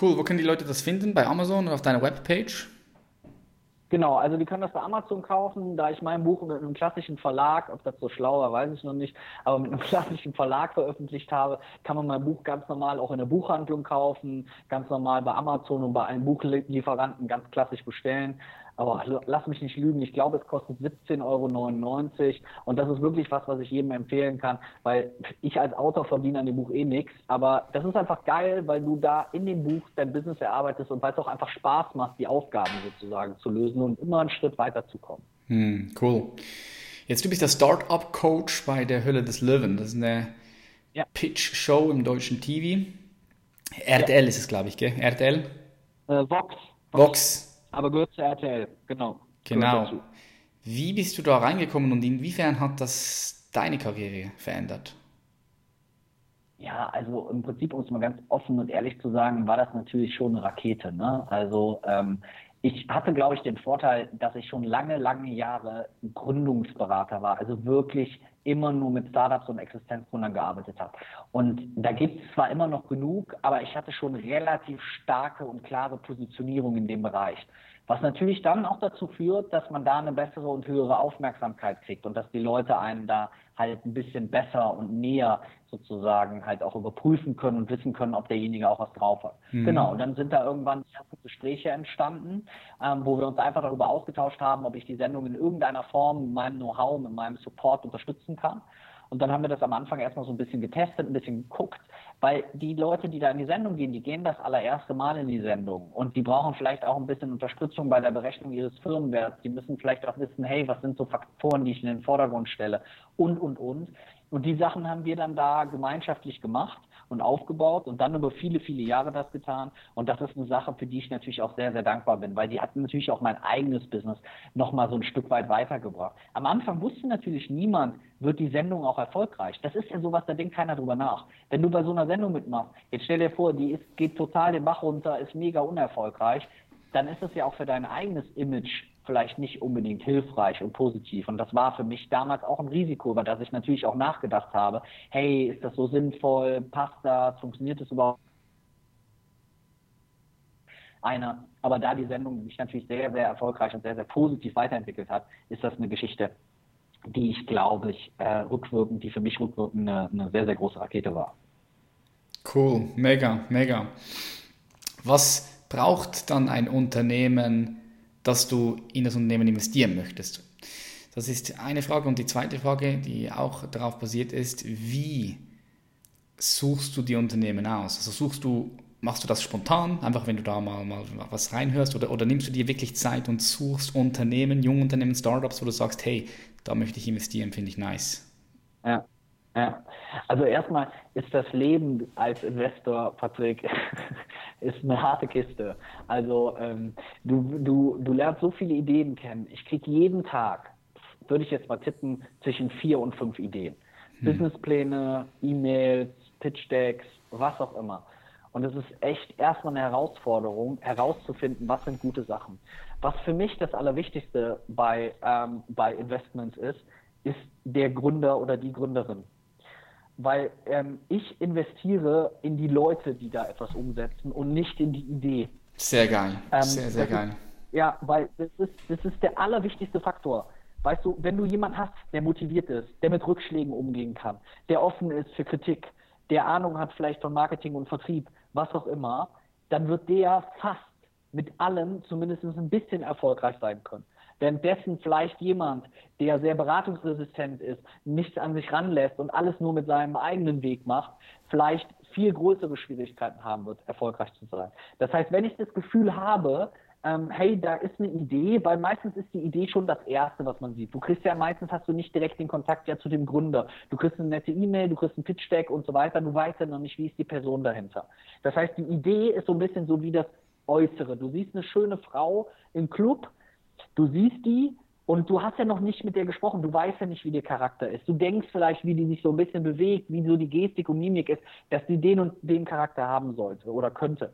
Cool, wo können die Leute das finden? Bei Amazon oder auf deiner Webpage? Genau, also die können das bei Amazon kaufen, da ich mein Buch mit einem klassischen Verlag, ob das so schlau war, weiß ich noch nicht, aber mit einem klassischen Verlag veröffentlicht habe, kann man mein Buch ganz normal auch in der Buchhandlung kaufen, ganz normal bei Amazon und bei allen Buchlieferanten ganz klassisch bestellen aber lass mich nicht lügen, ich glaube, es kostet 17,99 Euro und das ist wirklich was, was ich jedem empfehlen kann, weil ich als Autor verdiene an dem Buch eh nichts, aber das ist einfach geil, weil du da in dem Buch dein Business erarbeitest und weil es auch einfach Spaß macht, die Aufgaben sozusagen zu lösen und immer einen Schritt weiterzukommen. Hm, cool. Jetzt du bist der Startup-Coach bei der Hölle des Löwen. Das ist eine ja. Pitch-Show im deutschen TV. RTL ja. ist es, glaube ich, gell? RTL? Äh, Vox. Vox aber gehört zu RTL, genau. Genau. Wie bist du da reingekommen und inwiefern hat das deine Karriere verändert? Ja, also im Prinzip, um es mal ganz offen und ehrlich zu sagen, war das natürlich schon eine Rakete. Ne? Also ähm, ich hatte, glaube ich, den Vorteil, dass ich schon lange, lange Jahre Gründungsberater war, also wirklich immer nur mit Startups und Existenzgründern gearbeitet habe. Und da gibt es zwar immer noch genug, aber ich hatte schon relativ starke und klare Positionierung in dem Bereich. Was natürlich dann auch dazu führt, dass man da eine bessere und höhere Aufmerksamkeit kriegt und dass die Leute einen da halt ein bisschen besser und näher sozusagen halt auch überprüfen können und wissen können, ob derjenige auch was drauf hat. Mhm. Genau, und dann sind da irgendwann erste Gespräche entstanden, ähm, wo wir uns einfach darüber ausgetauscht haben, ob ich die Sendung in irgendeiner Form mit meinem Know-how, mit meinem Support unterstützen kann. Und dann haben wir das am Anfang erstmal so ein bisschen getestet, ein bisschen geguckt, weil die Leute, die da in die Sendung gehen, die gehen das allererste Mal in die Sendung und die brauchen vielleicht auch ein bisschen Unterstützung bei der Berechnung ihres Firmenwerts. Die müssen vielleicht auch wissen, hey, was sind so Faktoren, die ich in den Vordergrund stelle und, und, und. Und die Sachen haben wir dann da gemeinschaftlich gemacht und aufgebaut und dann über viele, viele Jahre das getan. Und das ist eine Sache, für die ich natürlich auch sehr, sehr dankbar bin, weil die hat natürlich auch mein eigenes Business nochmal so ein Stück weit weitergebracht. Am Anfang wusste natürlich niemand, wird die Sendung auch erfolgreich. Das ist ja sowas, da denkt keiner drüber nach. Wenn du bei so einer Sendung mitmachst, jetzt stell dir vor, die ist, geht total den Bach runter, ist mega unerfolgreich, dann ist es ja auch für dein eigenes Image vielleicht nicht unbedingt hilfreich und positiv. Und das war für mich damals auch ein Risiko, über das ich natürlich auch nachgedacht habe. Hey, ist das so sinnvoll? Passt das? Funktioniert das überhaupt? Einer. Aber da die Sendung sich natürlich sehr, sehr erfolgreich und sehr, sehr positiv weiterentwickelt hat, ist das eine Geschichte, die ich glaube ich äh, rückwirkend, die für mich rückwirkend eine, eine sehr, sehr große Rakete war. Cool, mega, mega. Was braucht dann ein Unternehmen, dass du in das Unternehmen investieren möchtest? Das ist eine Frage. Und die zweite Frage, die auch darauf basiert ist, wie suchst du die Unternehmen aus? Also suchst du, machst du das spontan, einfach wenn du da mal, mal was reinhörst, oder, oder nimmst du dir wirklich Zeit und suchst Unternehmen, Jungunternehmen, Startups, wo du sagst, hey, da möchte ich investieren, finde ich nice. Ja. Ja, also erstmal ist das Leben als Investor, Patrick, ist eine harte Kiste. Also ähm, du, du, du lernst so viele Ideen kennen. Ich kriege jeden Tag, würde ich jetzt mal tippen, zwischen vier und fünf Ideen. Hm. Businesspläne, E-Mails, Pitch-Decks, was auch immer. Und es ist echt erstmal eine Herausforderung, herauszufinden, was sind gute Sachen. Was für mich das Allerwichtigste bei, ähm, bei Investments ist, ist der Gründer oder die Gründerin. Weil ähm, ich investiere in die Leute, die da etwas umsetzen und nicht in die Idee. Sehr geil. Ähm, sehr, sehr geil. Ist, ja, weil das ist, das ist der allerwichtigste Faktor. Weißt du, wenn du jemanden hast, der motiviert ist, der mit Rückschlägen umgehen kann, der offen ist für Kritik, der Ahnung hat vielleicht von Marketing und Vertrieb, was auch immer, dann wird der fast mit allem zumindest ein bisschen erfolgreich sein können. Währenddessen vielleicht jemand, der sehr beratungsresistent ist, nichts an sich ranlässt und alles nur mit seinem eigenen Weg macht, vielleicht viel größere Schwierigkeiten haben wird, erfolgreich zu sein. Das heißt, wenn ich das Gefühl habe, ähm, hey, da ist eine Idee, weil meistens ist die Idee schon das Erste, was man sieht. Du kriegst ja meistens, hast du nicht direkt den Kontakt ja zu dem Gründer. Du kriegst eine nette E-Mail, du kriegst ein Pitch-Deck und so weiter, du weißt ja noch nicht, wie ist die Person dahinter. Das heißt, die Idee ist so ein bisschen so wie das Äußere. Du siehst eine schöne Frau im Club, du siehst die, und du hast ja noch nicht mit der gesprochen, du weißt ja nicht, wie der Charakter ist. Du denkst vielleicht, wie die sich so ein bisschen bewegt, wie so die Gestik und Mimik ist, dass die den und den Charakter haben sollte oder könnte.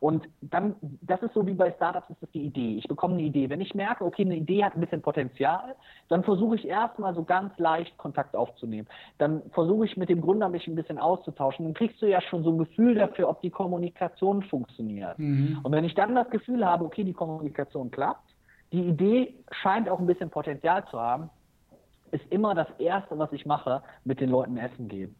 Und dann, das ist so wie bei Startups, ist das die Idee. Ich bekomme eine Idee. Wenn ich merke, okay, eine Idee hat ein bisschen Potenzial, dann versuche ich erstmal so ganz leicht Kontakt aufzunehmen. Dann versuche ich mit dem Gründer mich ein bisschen auszutauschen. Dann kriegst du ja schon so ein Gefühl dafür, ob die Kommunikation funktioniert. Mhm. Und wenn ich dann das Gefühl habe, okay, die Kommunikation klappt, die Idee scheint auch ein bisschen Potenzial zu haben, ist immer das Erste, was ich mache, mit den Leuten essen gehen.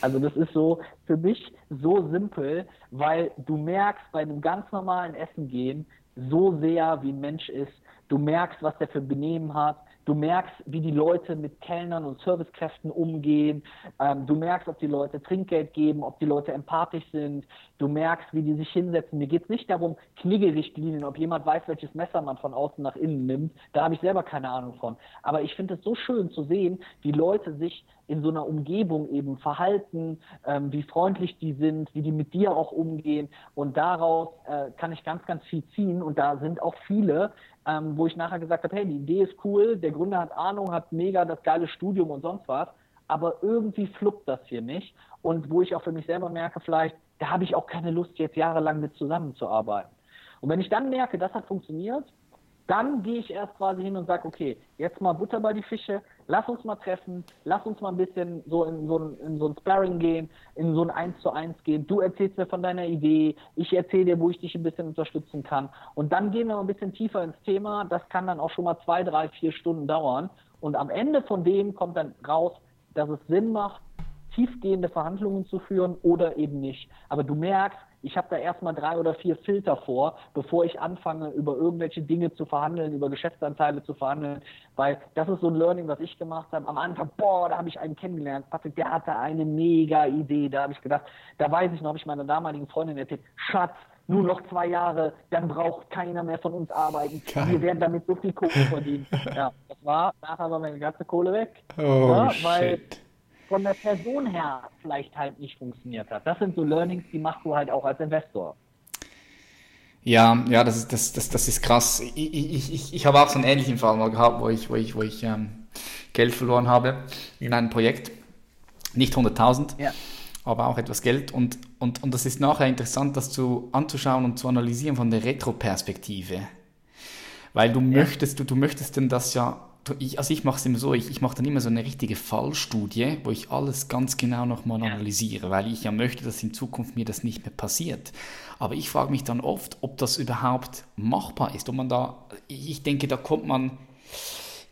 Also das ist so für mich so simpel, weil du merkst bei einem ganz normalen Essen gehen so sehr, wie ein Mensch ist. Du merkst, was der für Benehmen hat. Du merkst, wie die Leute mit Kellnern und Servicekräften umgehen. Ähm, du merkst, ob die Leute Trinkgeld geben, ob die Leute empathisch sind. Du merkst, wie die sich hinsetzen. Mir geht es nicht darum, Kniggelrichtlinien, ob jemand weiß, welches Messer man von außen nach innen nimmt. Da habe ich selber keine Ahnung von. Aber ich finde es so schön zu sehen, wie Leute sich in so einer Umgebung eben verhalten, ähm, wie freundlich die sind, wie die mit dir auch umgehen. Und daraus äh, kann ich ganz, ganz viel ziehen. Und da sind auch viele, ähm, wo ich nachher gesagt habe, hey, die Idee ist cool, der Gründer hat Ahnung, hat mega das geile Studium und sonst was, aber irgendwie fluppt das hier nicht. Und wo ich auch für mich selber merke, vielleicht, da habe ich auch keine Lust, jetzt jahrelang mit zusammenzuarbeiten. Und wenn ich dann merke, das hat funktioniert, dann gehe ich erst quasi hin und sage, okay, jetzt mal Butter bei die Fische, lass uns mal treffen, lass uns mal ein bisschen so in so ein, in so ein Sparring gehen, in so ein Eins zu Eins gehen. Du erzählst mir von deiner Idee, ich erzähle dir, wo ich dich ein bisschen unterstützen kann. Und dann gehen wir ein bisschen tiefer ins Thema. Das kann dann auch schon mal zwei, drei, vier Stunden dauern. Und am Ende von dem kommt dann raus, dass es Sinn macht, tiefgehende Verhandlungen zu führen oder eben nicht. Aber du merkst, ich habe da erstmal drei oder vier Filter vor, bevor ich anfange, über irgendwelche Dinge zu verhandeln, über Geschäftsanteile zu verhandeln, weil das ist so ein Learning, was ich gemacht habe. Am Anfang, boah, da habe ich einen kennengelernt. Patrick, der hatte eine mega Idee. Da habe ich gedacht, da weiß ich noch, habe ich meiner damaligen Freundin erzählt, Schatz, nur noch zwei Jahre, dann braucht keiner mehr von uns arbeiten. Geil. Wir werden damit so viel Kohle verdienen. ja, das war, nachher war meine ganze Kohle weg. Oh, ja, weil, shit von der Person her vielleicht halt nicht funktioniert hat. Das sind so Learnings, die machst du halt auch als Investor. Ja, ja, das ist, das, das, das ist krass. Ich, ich, ich, ich habe auch so einen ähnlichen Fall mal gehabt, wo ich, wo ich, wo ich ähm, Geld verloren habe in einem Projekt. Nicht 100.000, ja. aber auch etwas Geld. Und, und, und das ist nachher interessant, das zu anzuschauen und zu analysieren von der Retroperspektive. Weil du ja. möchtest, du, du möchtest denn das ja ich, also ich mache es immer so, ich, ich mache dann immer so eine richtige Fallstudie, wo ich alles ganz genau nochmal analysiere, weil ich ja möchte, dass in Zukunft mir das nicht mehr passiert. Aber ich frage mich dann oft, ob das überhaupt machbar ist, ob man da, ich denke, da kommt man,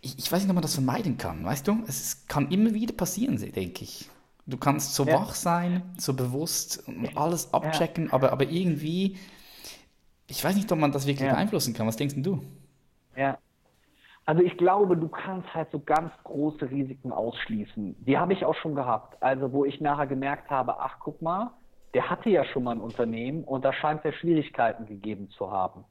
ich, ich weiß nicht, ob man das vermeiden kann, weißt du? Es kann immer wieder passieren, denke ich. Du kannst so ja. wach sein, so bewusst und alles abchecken, ja. aber, aber irgendwie, ich weiß nicht, ob man das wirklich ja. beeinflussen kann. Was denkst du? Ja, also ich glaube, du kannst halt so ganz große Risiken ausschließen. Die habe ich auch schon gehabt. Also wo ich nachher gemerkt habe, ach guck mal, der hatte ja schon mal ein Unternehmen und da scheint es ja Schwierigkeiten gegeben zu haben.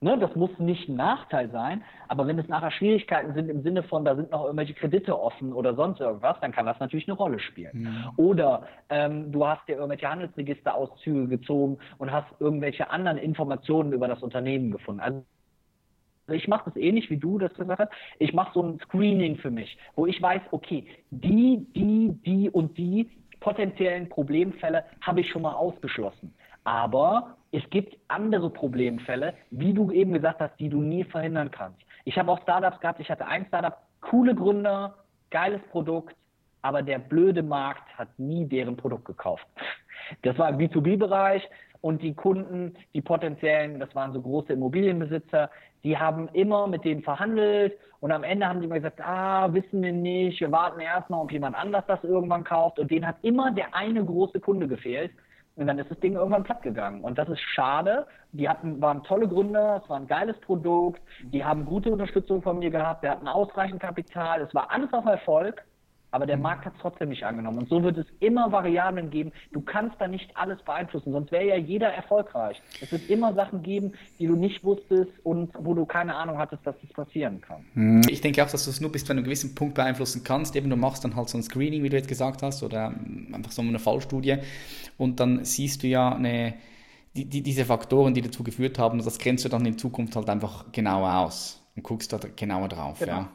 Ne, das muss nicht ein Nachteil sein, aber wenn es nachher Schwierigkeiten sind im Sinne von, da sind noch irgendwelche Kredite offen oder sonst irgendwas, dann kann das natürlich eine Rolle spielen. Mhm. Oder ähm, du hast dir irgendwelche Handelsregisterauszüge gezogen und hast irgendwelche anderen Informationen über das Unternehmen gefunden. Also ich mache das ähnlich wie du das gesagt hast. Ich mache so ein Screening für mich, wo ich weiß, okay, die, die, die und die potenziellen Problemfälle habe ich schon mal ausgeschlossen. Aber es gibt andere Problemfälle, wie du eben gesagt hast, die du nie verhindern kannst. Ich habe auch Startups gehabt, ich hatte ein Startup, coole Gründer, geiles Produkt, aber der blöde Markt hat nie deren Produkt gekauft. Das war im B2B-Bereich und die Kunden, die potenziellen, das waren so große Immobilienbesitzer, die haben immer mit denen verhandelt. Und am Ende haben die immer gesagt, ah, wissen wir nicht, wir warten erstmal, ob jemand anders das irgendwann kauft. Und denen hat immer der eine große Kunde gefehlt. Und dann ist das Ding irgendwann platt gegangen. Und das ist schade. Die hatten, waren tolle Gründer, es war ein geiles Produkt, die haben gute Unterstützung von mir gehabt, wir hatten ausreichend Kapital, es war alles auf Erfolg aber der mhm. Markt hat es trotzdem nicht angenommen. Und so wird es immer Variablen geben. Du kannst da nicht alles beeinflussen, sonst wäre ja jeder erfolgreich. Es wird immer Sachen geben, die du nicht wusstest und wo du keine Ahnung hattest, dass das passieren kann. Mhm. Ich denke auch, dass du es nur bis zu einem gewissen Punkt beeinflussen kannst. Eben du machst dann halt so ein Screening, wie du jetzt gesagt hast, oder einfach so eine Fallstudie. Und dann siehst du ja eine, die, die, diese Faktoren, die dazu geführt haben, das grenzt du dann in Zukunft halt einfach genauer aus und guckst da genauer drauf. Genau. Ja.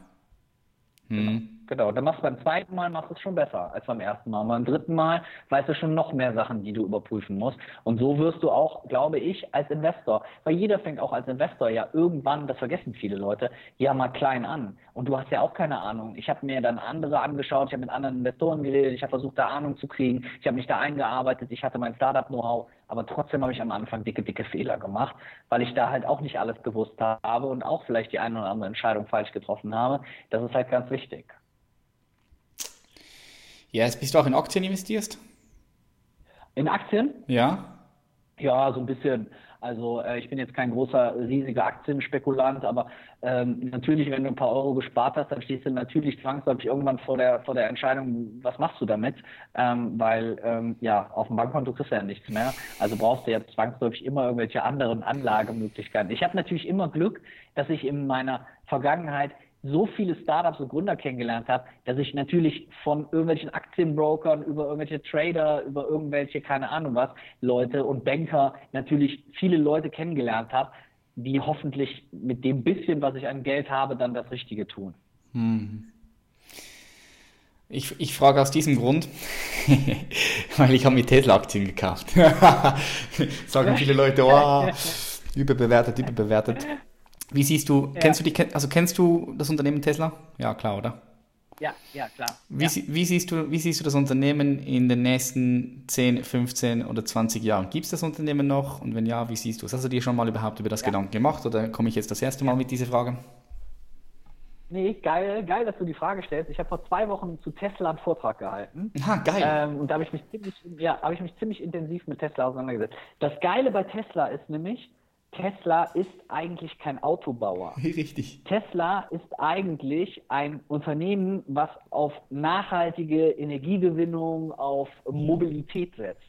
Genau. Genau, dann machst du beim zweiten Mal machst du es schon besser als beim ersten Mal. Und beim dritten Mal weißt du schon noch mehr Sachen, die du überprüfen musst. Und so wirst du auch, glaube ich, als Investor, weil jeder fängt auch als Investor ja irgendwann, das vergessen viele Leute, ja mal klein an. Und du hast ja auch keine Ahnung. Ich habe mir dann andere angeschaut, ich habe mit anderen Investoren geredet, ich habe versucht, da Ahnung zu kriegen, ich habe mich da eingearbeitet, ich hatte mein Startup-Know-how, aber trotzdem habe ich am Anfang dicke, dicke Fehler gemacht, weil ich da halt auch nicht alles gewusst habe und auch vielleicht die eine oder andere Entscheidung falsch getroffen habe. Das ist halt ganz wichtig. Ja, jetzt bist du auch in Aktien investiert? In Aktien? Ja. Ja, so ein bisschen. Also äh, ich bin jetzt kein großer, riesiger Aktienspekulant, aber ähm, natürlich, wenn du ein paar Euro gespart hast, dann stehst du natürlich zwangsläufig irgendwann vor der vor der Entscheidung, was machst du damit? Ähm, weil ähm, ja, auf dem Bankkonto kriegst du ja nichts mehr. Also brauchst du ja zwangsläufig immer irgendwelche anderen Anlagemöglichkeiten. Ich habe natürlich immer Glück, dass ich in meiner Vergangenheit so viele Startups und Gründer kennengelernt habe, dass ich natürlich von irgendwelchen Aktienbrokern über irgendwelche Trader, über irgendwelche, keine Ahnung was, Leute und Banker natürlich viele Leute kennengelernt habe, die hoffentlich mit dem bisschen, was ich an Geld habe, dann das Richtige tun. Hm. Ich, ich frage aus diesem Grund, weil ich habe mir Tesla-Aktien gekauft. Sagen viele Leute, oh, überbewertet, überbewertet. Wie siehst du, ja. kennst du die, also kennst du das Unternehmen Tesla? Ja, klar, oder? Ja, ja, klar. Wie, ja. wie, siehst du, wie siehst du das Unternehmen in den nächsten 10, 15 oder 20 Jahren? Gibt es das Unternehmen noch? Und wenn ja, wie siehst du es? Hast du dir schon mal überhaupt über das ja. Gedanken gemacht oder komme ich jetzt das erste Mal mit dieser Frage? Nee, geil, geil, dass du die Frage stellst. Ich habe vor zwei Wochen zu Tesla einen Vortrag gehalten. Ah, geil. Ähm, und da habe ich mich ziemlich, ja, habe ich mich ziemlich intensiv mit Tesla auseinandergesetzt. Das Geile bei Tesla ist nämlich, Tesla ist eigentlich kein Autobauer. Richtig. Tesla ist eigentlich ein Unternehmen, was auf nachhaltige Energiegewinnung, auf Mobilität setzt.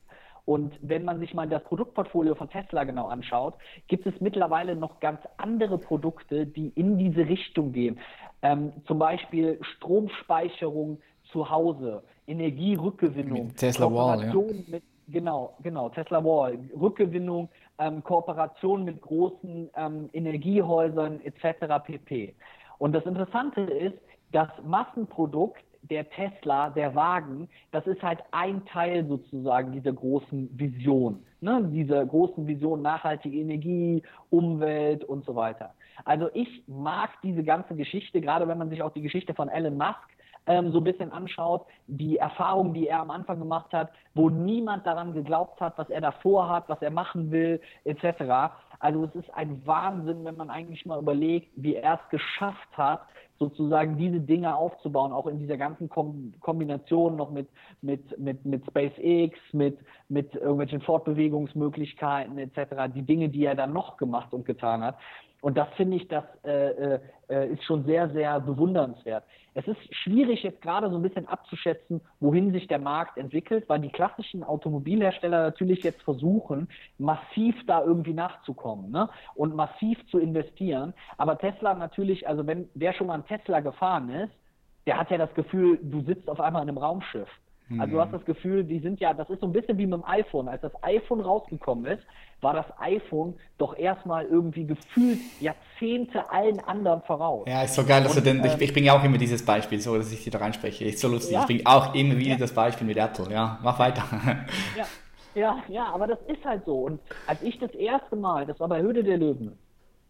Und wenn man sich mal das Produktportfolio von Tesla genau anschaut, gibt es mittlerweile noch ganz andere Produkte, die in diese Richtung gehen. Ähm, zum Beispiel Stromspeicherung zu Hause, Energierückgewinnung, Tesla Wall, ja. mit Genau, genau, Tesla Wall, Rückgewinnung, ähm, Kooperation mit großen ähm, Energiehäusern etc. pp. Und das Interessante ist, das Massenprodukt der Tesla, der Wagen, das ist halt ein Teil sozusagen dieser großen Vision, ne? dieser großen Vision nachhaltige Energie, Umwelt und so weiter. Also ich mag diese ganze Geschichte, gerade wenn man sich auch die Geschichte von Elon Musk ähm, so ein bisschen anschaut, die Erfahrung, die er am Anfang gemacht hat, wo niemand daran geglaubt hat, was er davor hat, was er machen will, etc. Also es ist ein Wahnsinn, wenn man eigentlich mal überlegt, wie er es geschafft hat, sozusagen diese Dinge aufzubauen, auch in dieser ganzen Kom Kombination noch mit, mit, mit, mit SpaceX, mit, mit irgendwelchen Fortbewegungsmöglichkeiten etc., die Dinge, die er dann noch gemacht und getan hat. Und das finde ich, das äh, äh, ist schon sehr, sehr bewundernswert. Es ist schwierig jetzt gerade so ein bisschen abzuschätzen, wohin sich der Markt entwickelt, weil die klassischen Automobilhersteller natürlich jetzt versuchen, massiv da irgendwie nachzukommen ne? und massiv zu investieren. Aber Tesla natürlich, also wenn wer schon mal ein Tesla gefahren ist, der hat ja das Gefühl, du sitzt auf einmal in einem Raumschiff. Also du hast das Gefühl, die sind ja, das ist so ein bisschen wie mit dem iPhone. Als das iPhone rausgekommen ist, war das iPhone doch erstmal irgendwie gefühlt Jahrzehnte allen anderen voraus. Ja, ist so geil, dass Und, du denn, ich, ähm, ich bringe ja auch immer dieses Beispiel, so dass ich dir da reinspreche. Ist so lustig. Ja. Ich bringe auch immer wieder ja. das Beispiel mit Apple. Ja, mach weiter. Ja. Ja, ja, aber das ist halt so. Und als ich das erste Mal, das war bei Höhle der Löwen,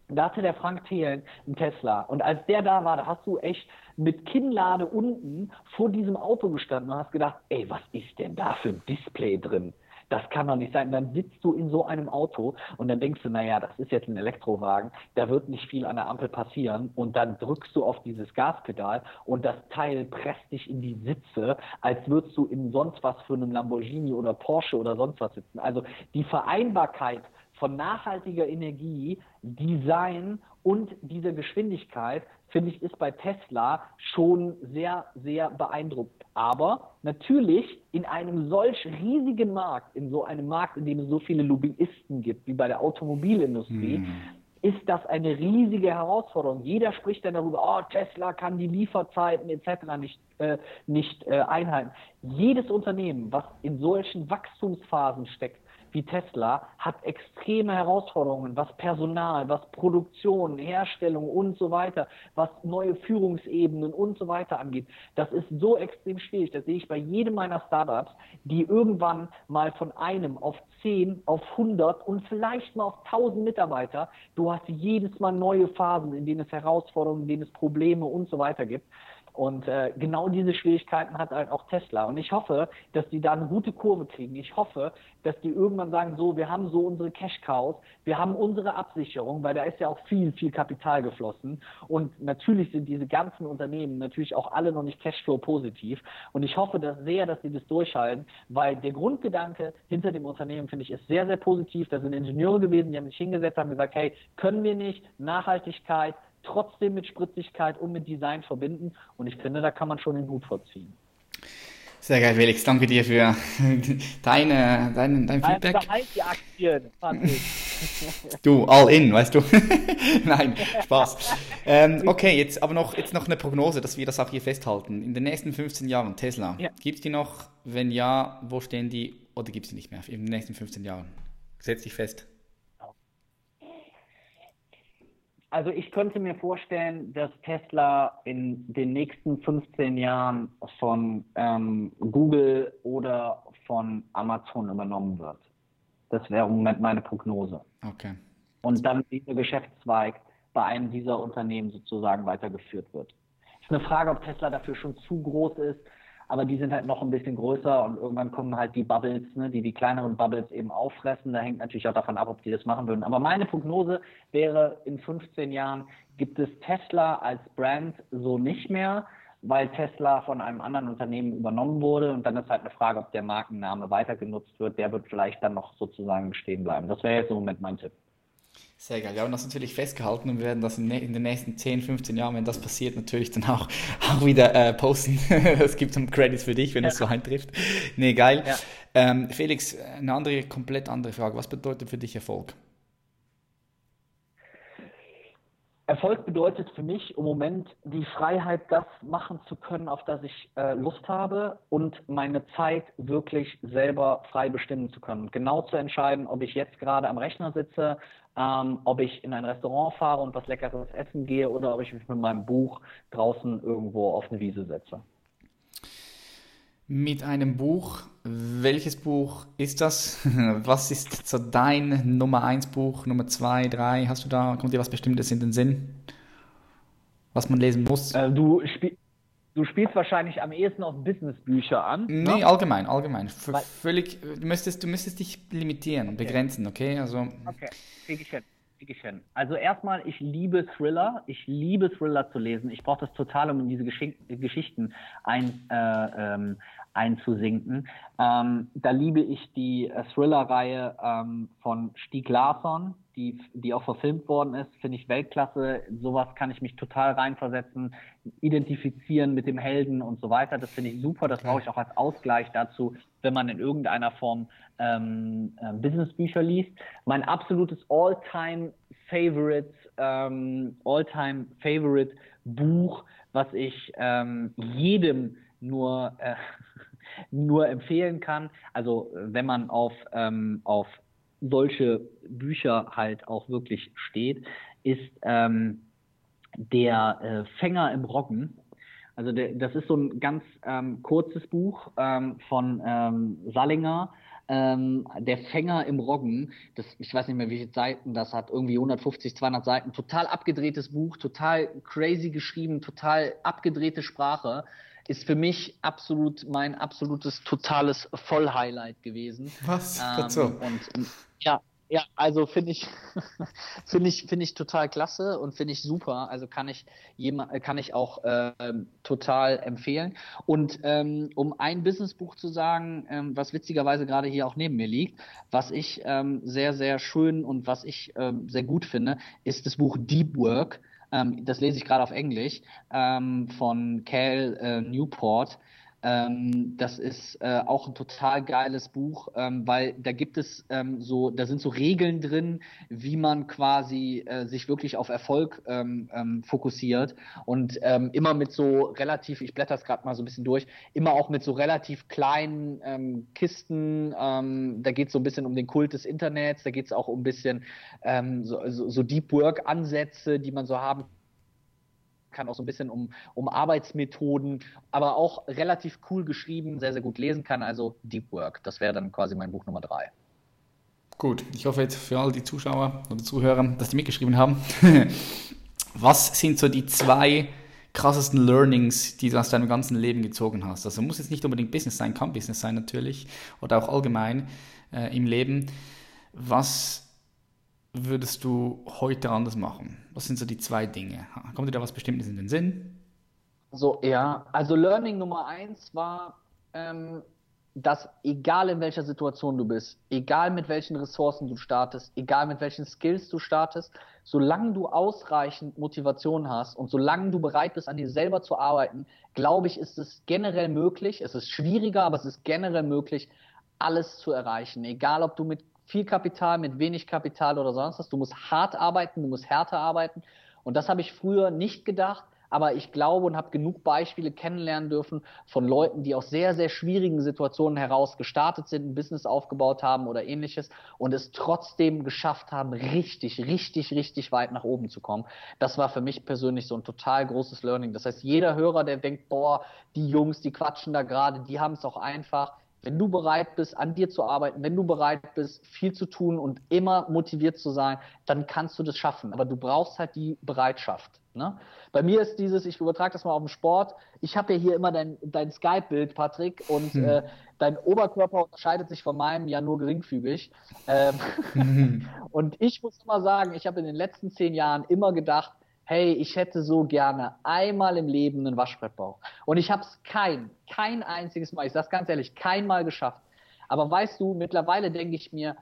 Da hatte der Frank Thelen einen Tesla. Und als der da war, da hast du echt mit Kinnlade unten vor diesem Auto gestanden und hast gedacht, ey, was ist denn da für ein Display drin? Das kann doch nicht sein. Dann sitzt du in so einem Auto und dann denkst du, naja, das ist jetzt ein Elektrowagen, da wird nicht viel an der Ampel passieren. Und dann drückst du auf dieses Gaspedal und das Teil presst dich in die Sitze, als würdest du in sonst was für einem Lamborghini oder Porsche oder sonst was sitzen. Also die Vereinbarkeit von nachhaltiger Energie, Design und dieser Geschwindigkeit, finde ich, ist bei Tesla schon sehr, sehr beeindruckend. Aber natürlich in einem solch riesigen Markt, in so einem Markt, in dem es so viele Lobbyisten gibt, wie bei der Automobilindustrie, hm. ist das eine riesige Herausforderung. Jeder spricht dann darüber, oh, Tesla kann die Lieferzeiten etc. nicht, äh, nicht äh, einhalten. Jedes Unternehmen, was in solchen Wachstumsphasen steckt, wie Tesla hat extreme Herausforderungen, was Personal, was Produktion, Herstellung und so weiter, was neue Führungsebenen und so weiter angeht. Das ist so extrem schwierig. Das sehe ich bei jedem meiner Startups, die irgendwann mal von einem auf zehn, auf 100 und vielleicht mal auf 1000 Mitarbeiter, du hast jedes Mal neue Phasen, in denen es Herausforderungen, in denen es Probleme und so weiter gibt. Und äh, genau diese Schwierigkeiten hat halt auch Tesla. Und ich hoffe, dass die da eine gute Kurve kriegen. Ich hoffe, dass die irgendwann sagen, so, wir haben so unsere Cash-Cows, wir haben unsere Absicherung, weil da ist ja auch viel, viel Kapital geflossen. Und natürlich sind diese ganzen Unternehmen natürlich auch alle noch nicht Cashflow-positiv. Und ich hoffe dass sehr, dass sie das durchhalten, weil der Grundgedanke hinter dem Unternehmen, finde ich, ist sehr, sehr positiv. Da sind Ingenieure gewesen, die haben sich hingesetzt, haben gesagt, hey, können wir nicht Nachhaltigkeit, trotzdem mit Spritzigkeit und mit Design verbinden. Und ich finde, da kann man schon den Hut vorziehen. Sehr geil, Felix. Danke dir für deine, dein, dein Feedback. Die Aktien, Du, all in, weißt du? Nein, Spaß. Ähm, okay, jetzt aber noch, jetzt noch eine Prognose, dass wir das auch hier festhalten. In den nächsten 15 Jahren, Tesla, ja. gibt es die noch? Wenn ja, wo stehen die? Oder gibt es die nicht mehr in den nächsten 15 Jahren? Setz dich fest. Also ich könnte mir vorstellen, dass Tesla in den nächsten 15 Jahren von ähm, Google oder von Amazon übernommen wird. Das wäre im Moment meine Prognose. Okay. Und dann dieser Geschäftszweig bei einem dieser Unternehmen sozusagen weitergeführt wird. Es ist eine Frage, ob Tesla dafür schon zu groß ist aber die sind halt noch ein bisschen größer und irgendwann kommen halt die Bubbles, ne, die die kleineren Bubbles eben auffressen. Da hängt natürlich auch davon ab, ob die das machen würden. Aber meine Prognose wäre, in 15 Jahren gibt es Tesla als Brand so nicht mehr, weil Tesla von einem anderen Unternehmen übernommen wurde und dann ist halt eine Frage, ob der Markenname weiter genutzt wird. Der wird vielleicht dann noch sozusagen bestehen bleiben. Das wäre jetzt im Moment mein Tipp. Sehr geil. Wir haben das natürlich festgehalten und wir werden das in, in, den nächsten 10, 15 Jahren, wenn das passiert, natürlich dann auch, auch wieder äh, posten. Es gibt some Credits für dich, wenn ja. es so eintrifft. Nee, geil. Ja. Ähm, Felix, eine andere, komplett andere Frage. Was bedeutet für dich Erfolg? Erfolg bedeutet für mich im Moment die Freiheit, das machen zu können, auf das ich äh, Lust habe und meine Zeit wirklich selber frei bestimmen zu können. Genau zu entscheiden, ob ich jetzt gerade am Rechner sitze, ähm, ob ich in ein Restaurant fahre und was Leckeres essen gehe oder ob ich mich mit meinem Buch draußen irgendwo auf eine Wiese setze. Mit einem Buch, welches Buch ist das? Was ist so dein Nummer 1 Buch, Nummer 2, 3? Hast du da, kommt dir was Bestimmtes in den Sinn, was man lesen muss? Äh, du, spielst. Du spielst wahrscheinlich am ehesten auf Businessbücher an. Nee, ne? allgemein, allgemein. V völlig, du müsstest, du müsstest dich limitieren, okay. begrenzen, okay? Also, okay, kriege ich hin. Krieg ich hin. Also erstmal, ich liebe Thriller. Ich liebe Thriller zu lesen. Ich brauche das total, um in diese Gesch Geschichten ein, äh, ähm, einzusinken. Ähm, da liebe ich die äh, Thriller-Reihe ähm, von Stieg Larsson, die, die auch verfilmt worden ist, finde ich Weltklasse. Sowas kann ich mich total reinversetzen, identifizieren mit dem Helden und so weiter. Das finde ich super. Das brauche ich auch als Ausgleich dazu, wenn man in irgendeiner Form ähm, äh, Businessbücher liest. Mein absolutes All-Time Favorite, ähm, All-Time Favorite Buch, was ich ähm, jedem nur äh, nur empfehlen kann. Also wenn man auf, ähm, auf solche Bücher halt auch wirklich steht, ist ähm, der äh, Fänger im Roggen. Also der, das ist so ein ganz ähm, kurzes Buch ähm, von ähm, Salinger, ähm, Der Fänger im Roggen. Das, ich weiß nicht mehr, wie viele Seiten das hat. Irgendwie 150, 200 Seiten. Total abgedrehtes Buch, total crazy geschrieben, total abgedrehte Sprache. Ist für mich absolut mein absolutes, totales Vollhighlight gewesen. Was? Ähm, so. und ja, ja, also finde ich, finde ich, finde ich total klasse und finde ich super. Also kann ich jemand, kann ich auch äh, total empfehlen. Und ähm, um ein Businessbuch zu sagen, ähm, was witzigerweise gerade hier auch neben mir liegt, was ich ähm, sehr, sehr schön und was ich ähm, sehr gut finde, ist das Buch Deep Work. Ähm, das lese ich gerade auf Englisch ähm, von Cal äh, Newport. Ähm, das ist äh, auch ein total geiles Buch, ähm, weil da gibt es ähm, so, da sind so Regeln drin, wie man quasi äh, sich wirklich auf Erfolg ähm, ähm, fokussiert und ähm, immer mit so relativ, ich blätter es gerade mal so ein bisschen durch, immer auch mit so relativ kleinen Kisten. da geht es so ein bisschen um den Kult des Internets, da geht es auch um ein bisschen so, so, so Deep Work Ansätze, die man so haben kann auch so ein bisschen um, um Arbeitsmethoden, aber auch relativ cool geschrieben, sehr, sehr gut lesen kann. Also Deep Work, das wäre dann quasi mein Buch Nummer drei. Gut, ich hoffe jetzt für all die Zuschauer oder Zuhörer, dass die mitgeschrieben haben. Was sind so die zwei krassesten Learnings, die du aus deinem ganzen Leben gezogen hast? Also muss jetzt nicht unbedingt Business sein, kann Business sein natürlich oder auch allgemein äh, im Leben. Was würdest du heute anders machen? Was sind so die zwei Dinge? Kommt dir da was Bestimmtes in den Sinn? So, ja, also Learning Nummer eins war, ähm, dass egal in welcher Situation du bist, egal mit welchen Ressourcen du startest, egal mit welchen Skills du startest, solange du ausreichend Motivation hast und solange du bereit bist, an dir selber zu arbeiten, glaube ich, ist es generell möglich, es ist schwieriger, aber es ist generell möglich, alles zu erreichen. Egal, ob du mit viel Kapital, mit wenig Kapital oder sonst was. Du musst hart arbeiten, du musst härter arbeiten. Und das habe ich früher nicht gedacht, aber ich glaube und habe genug Beispiele kennenlernen dürfen von Leuten, die aus sehr, sehr schwierigen Situationen heraus gestartet sind, ein Business aufgebaut haben oder ähnliches und es trotzdem geschafft haben, richtig, richtig, richtig weit nach oben zu kommen. Das war für mich persönlich so ein total großes Learning. Das heißt, jeder Hörer, der denkt, boah, die Jungs, die quatschen da gerade, die haben es auch einfach wenn du bereit bist, an dir zu arbeiten, wenn du bereit bist, viel zu tun und immer motiviert zu sein, dann kannst du das schaffen. Aber du brauchst halt die Bereitschaft. Ne? Bei mir ist dieses, ich übertrage das mal auf den Sport, ich habe ja hier immer dein, dein Skype-Bild, Patrick, und hm. äh, dein Oberkörper unterscheidet sich von meinem ja nur geringfügig. Ähm, und ich muss immer sagen, ich habe in den letzten zehn Jahren immer gedacht, hey, ich hätte so gerne einmal im Leben einen Waschbrettbauch. Und ich habe es kein, kein einziges Mal, ich sage ganz ehrlich, kein Mal geschafft. Aber weißt du, mittlerweile denke ich mir,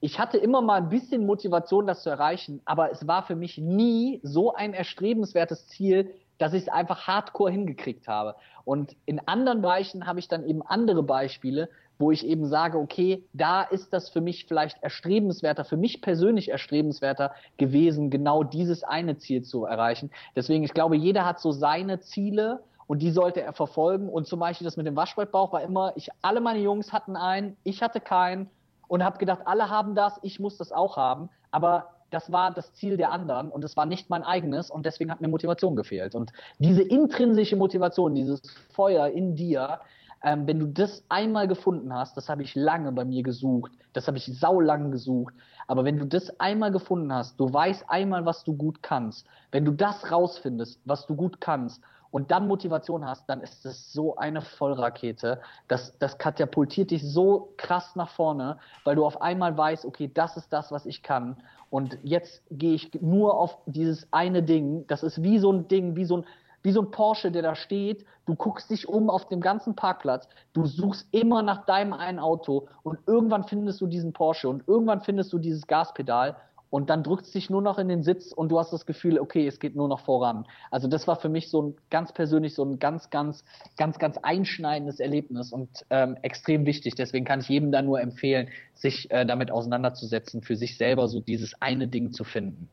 ich hatte immer mal ein bisschen Motivation, das zu erreichen, aber es war für mich nie so ein erstrebenswertes Ziel, dass ich es einfach hardcore hingekriegt habe. Und in anderen Bereichen habe ich dann eben andere Beispiele, wo ich eben sage, okay, da ist das für mich vielleicht erstrebenswerter, für mich persönlich erstrebenswerter gewesen, genau dieses eine Ziel zu erreichen. Deswegen, ich glaube, jeder hat so seine Ziele und die sollte er verfolgen. Und zum Beispiel das mit dem Waschbrettbauch war immer, ich, alle meine Jungs hatten einen, ich hatte keinen und habe gedacht, alle haben das, ich muss das auch haben. Aber das war das Ziel der anderen und es war nicht mein eigenes und deswegen hat mir Motivation gefehlt. Und diese intrinsische Motivation, dieses Feuer in dir, ähm, wenn du das einmal gefunden hast, das habe ich lange bei mir gesucht, das habe ich saulang gesucht, aber wenn du das einmal gefunden hast, du weißt einmal, was du gut kannst, wenn du das rausfindest, was du gut kannst und dann Motivation hast, dann ist das so eine Vollrakete. Das, das katapultiert dich so krass nach vorne, weil du auf einmal weißt, okay, das ist das, was ich kann. Und jetzt gehe ich nur auf dieses eine Ding. Das ist wie so ein Ding, wie so ein, wie so ein Porsche, der da steht. Du guckst dich um auf dem ganzen Parkplatz. Du suchst immer nach deinem einen Auto und irgendwann findest du diesen Porsche und irgendwann findest du dieses Gaspedal und dann drückt es dich nur noch in den Sitz und du hast das Gefühl, okay, es geht nur noch voran. Also das war für mich so ein ganz persönlich so ein ganz, ganz, ganz, ganz einschneidendes Erlebnis und ähm, extrem wichtig. Deswegen kann ich jedem da nur empfehlen, sich äh, damit auseinanderzusetzen, für sich selber so dieses eine Ding zu finden.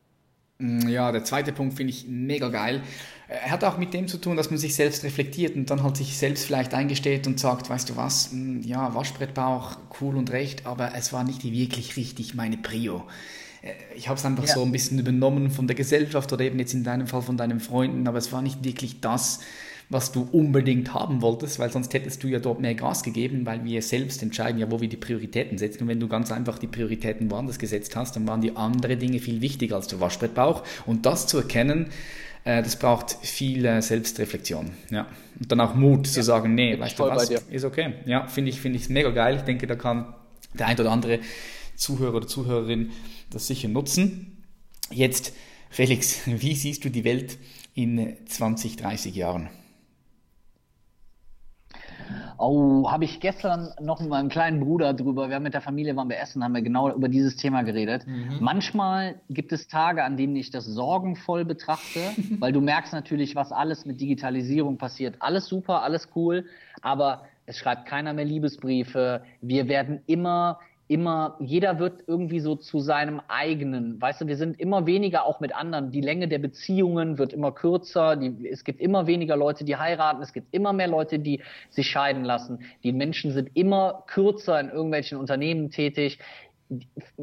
Mm, ja, der zweite Punkt finde ich mega geil. Er hat auch mit dem zu tun, dass man sich selbst reflektiert und dann halt sich selbst vielleicht eingesteht und sagt, weißt du was, mm, ja, Waschbrettbauch, cool und recht, aber es war nicht wirklich richtig meine Prio. Äh, ich habe es einfach ja. so ein bisschen übernommen von der Gesellschaft oder eben jetzt in deinem Fall von deinen Freunden, aber es war nicht wirklich das, was du unbedingt haben wolltest, weil sonst hättest du ja dort mehr Gas gegeben, weil wir selbst entscheiden ja, wo wir die Prioritäten setzen. Und wenn du ganz einfach die Prioritäten woanders gesetzt hast, dann waren die anderen Dinge viel wichtiger als der Waschbrettbauch. Und das zu erkennen, äh, das braucht viel äh, Selbstreflexion. Ja. Und dann auch Mut ja. zu sagen, nee, weißt du was, ist okay. Ja, finde ich, finde ich mega geil. Ich denke, da kann der ein oder andere Zuhörer oder Zuhörerin das sicher nutzen. Jetzt, Felix, wie siehst du die Welt in 20, 30 Jahren? Oh, habe ich gestern noch mit meinem kleinen Bruder drüber, wir haben mit der Familie waren wir essen, haben wir genau über dieses Thema geredet. Mhm. Manchmal gibt es Tage, an denen ich das sorgenvoll betrachte, weil du merkst natürlich, was alles mit Digitalisierung passiert. Alles super, alles cool, aber es schreibt keiner mehr Liebesbriefe. Wir werden immer immer, jeder wird irgendwie so zu seinem eigenen. Weißt du, wir sind immer weniger auch mit anderen. Die Länge der Beziehungen wird immer kürzer. Die, es gibt immer weniger Leute, die heiraten. Es gibt immer mehr Leute, die sich scheiden lassen. Die Menschen sind immer kürzer in irgendwelchen Unternehmen tätig.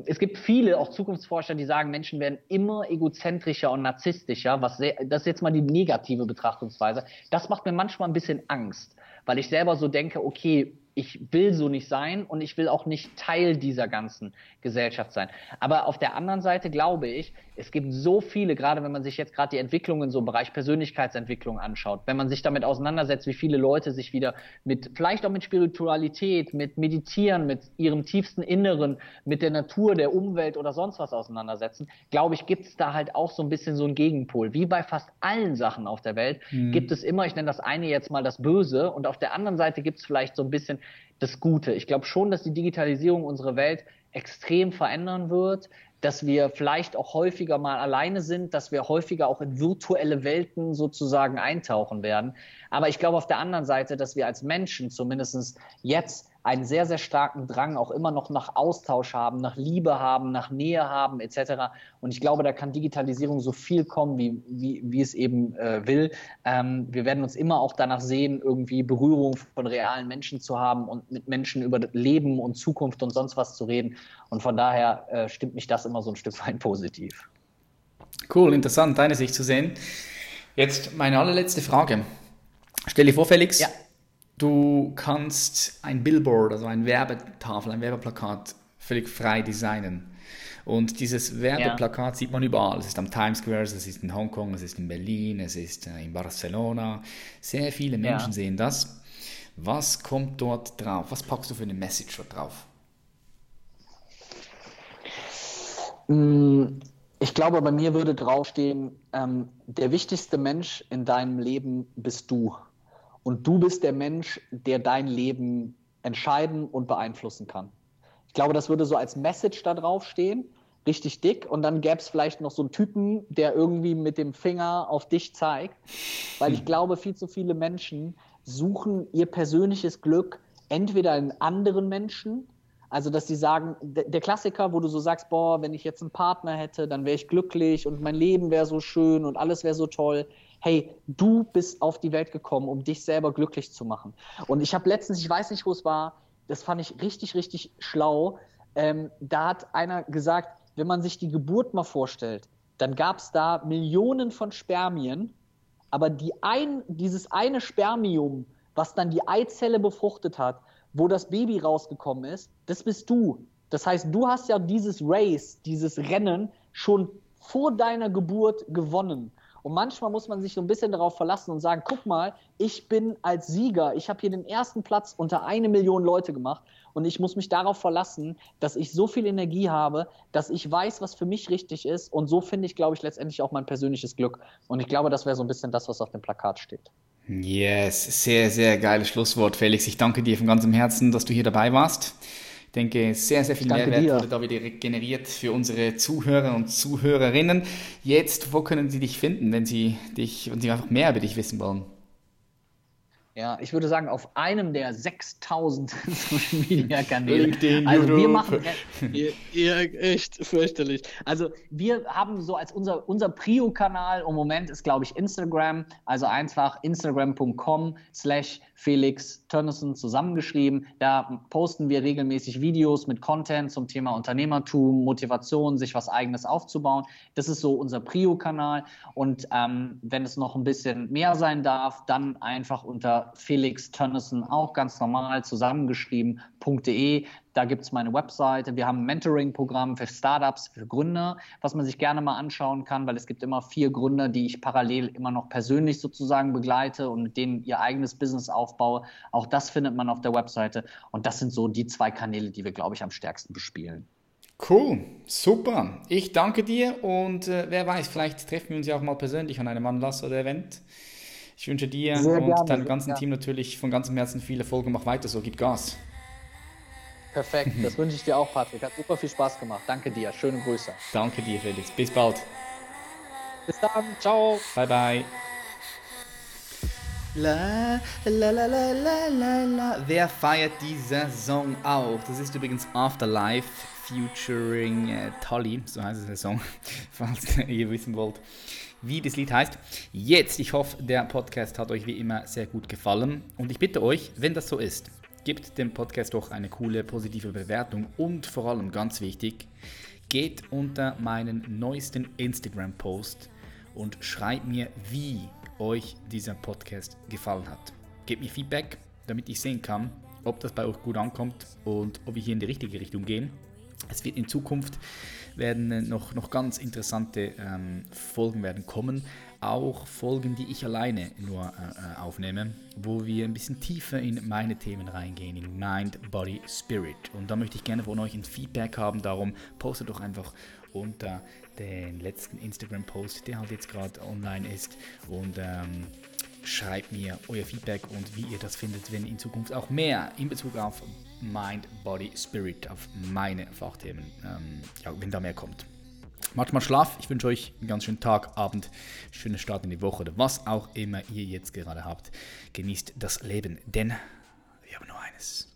Es gibt viele, auch Zukunftsforscher, die sagen, Menschen werden immer egozentrischer und narzisstischer. Was sehr, das ist jetzt mal die negative Betrachtungsweise. Das macht mir manchmal ein bisschen Angst, weil ich selber so denke, okay, ich will so nicht sein und ich will auch nicht Teil dieser ganzen Gesellschaft sein. Aber auf der anderen Seite glaube ich, es gibt so viele, gerade wenn man sich jetzt gerade die Entwicklungen so im Bereich Persönlichkeitsentwicklung anschaut, wenn man sich damit auseinandersetzt, wie viele Leute sich wieder mit, vielleicht auch mit Spiritualität, mit Meditieren, mit ihrem tiefsten Inneren, mit der Natur, der Umwelt oder sonst was auseinandersetzen, glaube ich, gibt es da halt auch so ein bisschen so einen Gegenpol. Wie bei fast allen Sachen auf der Welt mhm. gibt es immer, ich nenne das eine jetzt mal das Böse und auf der anderen Seite gibt es vielleicht so ein bisschen das Gute. Ich glaube schon, dass die Digitalisierung unsere Welt extrem verändern wird, dass wir vielleicht auch häufiger mal alleine sind, dass wir häufiger auch in virtuelle Welten sozusagen eintauchen werden. Aber ich glaube auf der anderen Seite, dass wir als Menschen zumindest jetzt einen sehr, sehr starken Drang auch immer noch nach Austausch haben, nach Liebe haben, nach Nähe haben etc. Und ich glaube, da kann Digitalisierung so viel kommen, wie, wie, wie es eben äh, will. Ähm, wir werden uns immer auch danach sehen, irgendwie Berührung von realen Menschen zu haben und mit Menschen über Leben und Zukunft und sonst was zu reden. Und von daher äh, stimmt mich das immer so ein Stück weit positiv. Cool, interessant, deine Sicht zu sehen. Jetzt meine allerletzte Frage. Stell dir vor, Felix, ja. Du kannst ein Billboard, also ein Werbetafel, ein Werbeplakat völlig frei designen. Und dieses Werbeplakat ja. sieht man überall. Es ist am Times Square, es ist in Hongkong, es ist in Berlin, es ist äh, in Barcelona. Sehr viele Menschen ja. sehen das. Was kommt dort drauf? Was packst du für eine Message dort drauf? Mm, ich glaube, bei mir würde draufstehen, ähm, der wichtigste Mensch in deinem Leben bist du. Und du bist der Mensch, der dein Leben entscheiden und beeinflussen kann. Ich glaube, das würde so als Message da drauf stehen, richtig dick. Und dann gäbe es vielleicht noch so einen Typen, der irgendwie mit dem Finger auf dich zeigt. Weil ich glaube, viel zu viele Menschen suchen ihr persönliches Glück entweder in anderen Menschen, also dass sie sagen, der Klassiker, wo du so sagst, boah, wenn ich jetzt einen Partner hätte, dann wäre ich glücklich und mein Leben wäre so schön und alles wäre so toll hey, du bist auf die Welt gekommen, um dich selber glücklich zu machen. Und ich habe letztens, ich weiß nicht, wo es war, das fand ich richtig, richtig schlau. Ähm, da hat einer gesagt, wenn man sich die Geburt mal vorstellt, dann gab es da Millionen von Spermien, aber die ein, dieses eine Spermium, was dann die Eizelle befruchtet hat, wo das Baby rausgekommen ist, das bist du. Das heißt, du hast ja dieses Race, dieses Rennen schon vor deiner Geburt gewonnen. Und manchmal muss man sich so ein bisschen darauf verlassen und sagen, guck mal, ich bin als Sieger, ich habe hier den ersten Platz unter eine Million Leute gemacht und ich muss mich darauf verlassen, dass ich so viel Energie habe, dass ich weiß, was für mich richtig ist und so finde ich, glaube ich, letztendlich auch mein persönliches Glück. Und ich glaube, das wäre so ein bisschen das, was auf dem Plakat steht. Yes, sehr, sehr geiles Schlusswort, Felix. Ich danke dir von ganzem Herzen, dass du hier dabei warst denke, sehr, sehr viel Danke Mehrwert dir. wurde da wieder generiert für unsere Zuhörer und Zuhörerinnen. Jetzt, wo können sie dich finden, wenn sie dich, wenn sie einfach mehr über dich wissen wollen? Ja, ich würde sagen, auf einem der 6000 Social Media Kanäle. also wir machen ihr, ihr, echt fürchterlich. Also wir haben so als unser, unser Prio-Kanal im Moment ist, glaube ich, Instagram. Also einfach instagram.com slash Felix Tönnissen zusammengeschrieben. Da posten wir regelmäßig Videos mit Content zum Thema Unternehmertum, Motivation, sich was eigenes aufzubauen. Das ist so unser Prio-Kanal. Und ähm, wenn es noch ein bisschen mehr sein darf, dann einfach unter Felix Tönnissen auch ganz normal zusammengeschrieben.de. Da gibt es meine Webseite. Wir haben ein Mentoring-Programm für Startups, für Gründer, was man sich gerne mal anschauen kann, weil es gibt immer vier Gründer, die ich parallel immer noch persönlich sozusagen begleite und mit denen ihr eigenes Business aufbaue. Auch das findet man auf der Webseite. Und das sind so die zwei Kanäle, die wir, glaube ich, am stärksten bespielen. Cool, super. Ich danke dir und äh, wer weiß, vielleicht treffen wir uns ja auch mal persönlich an einem Anlass oder Event. Ich wünsche dir sehr und gerne, deinem ganzen Team natürlich von ganzem Herzen viel Erfolg und mach weiter so, gib Gas. Perfekt, das wünsche ich dir auch, Patrick. Hat super viel Spaß gemacht. Danke dir. Schöne Grüße. Danke dir, Felix. Bis bald. Bis dann. Ciao. Bye, bye. La, la, la, la, la, la, la. Wer feiert diese Song auch? Das ist übrigens Afterlife featuring äh, Tully, so heißt es der Song, falls ihr wissen wollt, wie das Lied heißt. Jetzt, ich hoffe, der Podcast hat euch wie immer sehr gut gefallen und ich bitte euch, wenn das so ist, Gebt dem Podcast doch eine coole positive Bewertung und vor allem ganz wichtig, geht unter meinen neuesten Instagram-Post und schreibt mir, wie euch dieser Podcast gefallen hat. Gebt mir Feedback, damit ich sehen kann, ob das bei euch gut ankommt und ob wir hier in die richtige Richtung gehen. Es wird in Zukunft werden noch, noch ganz interessante ähm, Folgen werden kommen auch Folgen, die ich alleine nur äh, äh, aufnehme, wo wir ein bisschen tiefer in meine Themen reingehen, in Mind, Body, Spirit. Und da möchte ich gerne von euch ein Feedback haben, darum postet doch einfach unter den letzten Instagram-Post, der halt jetzt gerade online ist und ähm, schreibt mir euer Feedback und wie ihr das findet, wenn in Zukunft auch mehr in Bezug auf Mind, Body, Spirit, auf meine Fachthemen, ähm, ja, wenn da mehr kommt. Macht mal Schlaf. Ich wünsche euch einen ganz schönen Tag, Abend, schönen Start in die Woche oder was auch immer ihr jetzt gerade habt. Genießt das Leben, denn wir haben nur eines.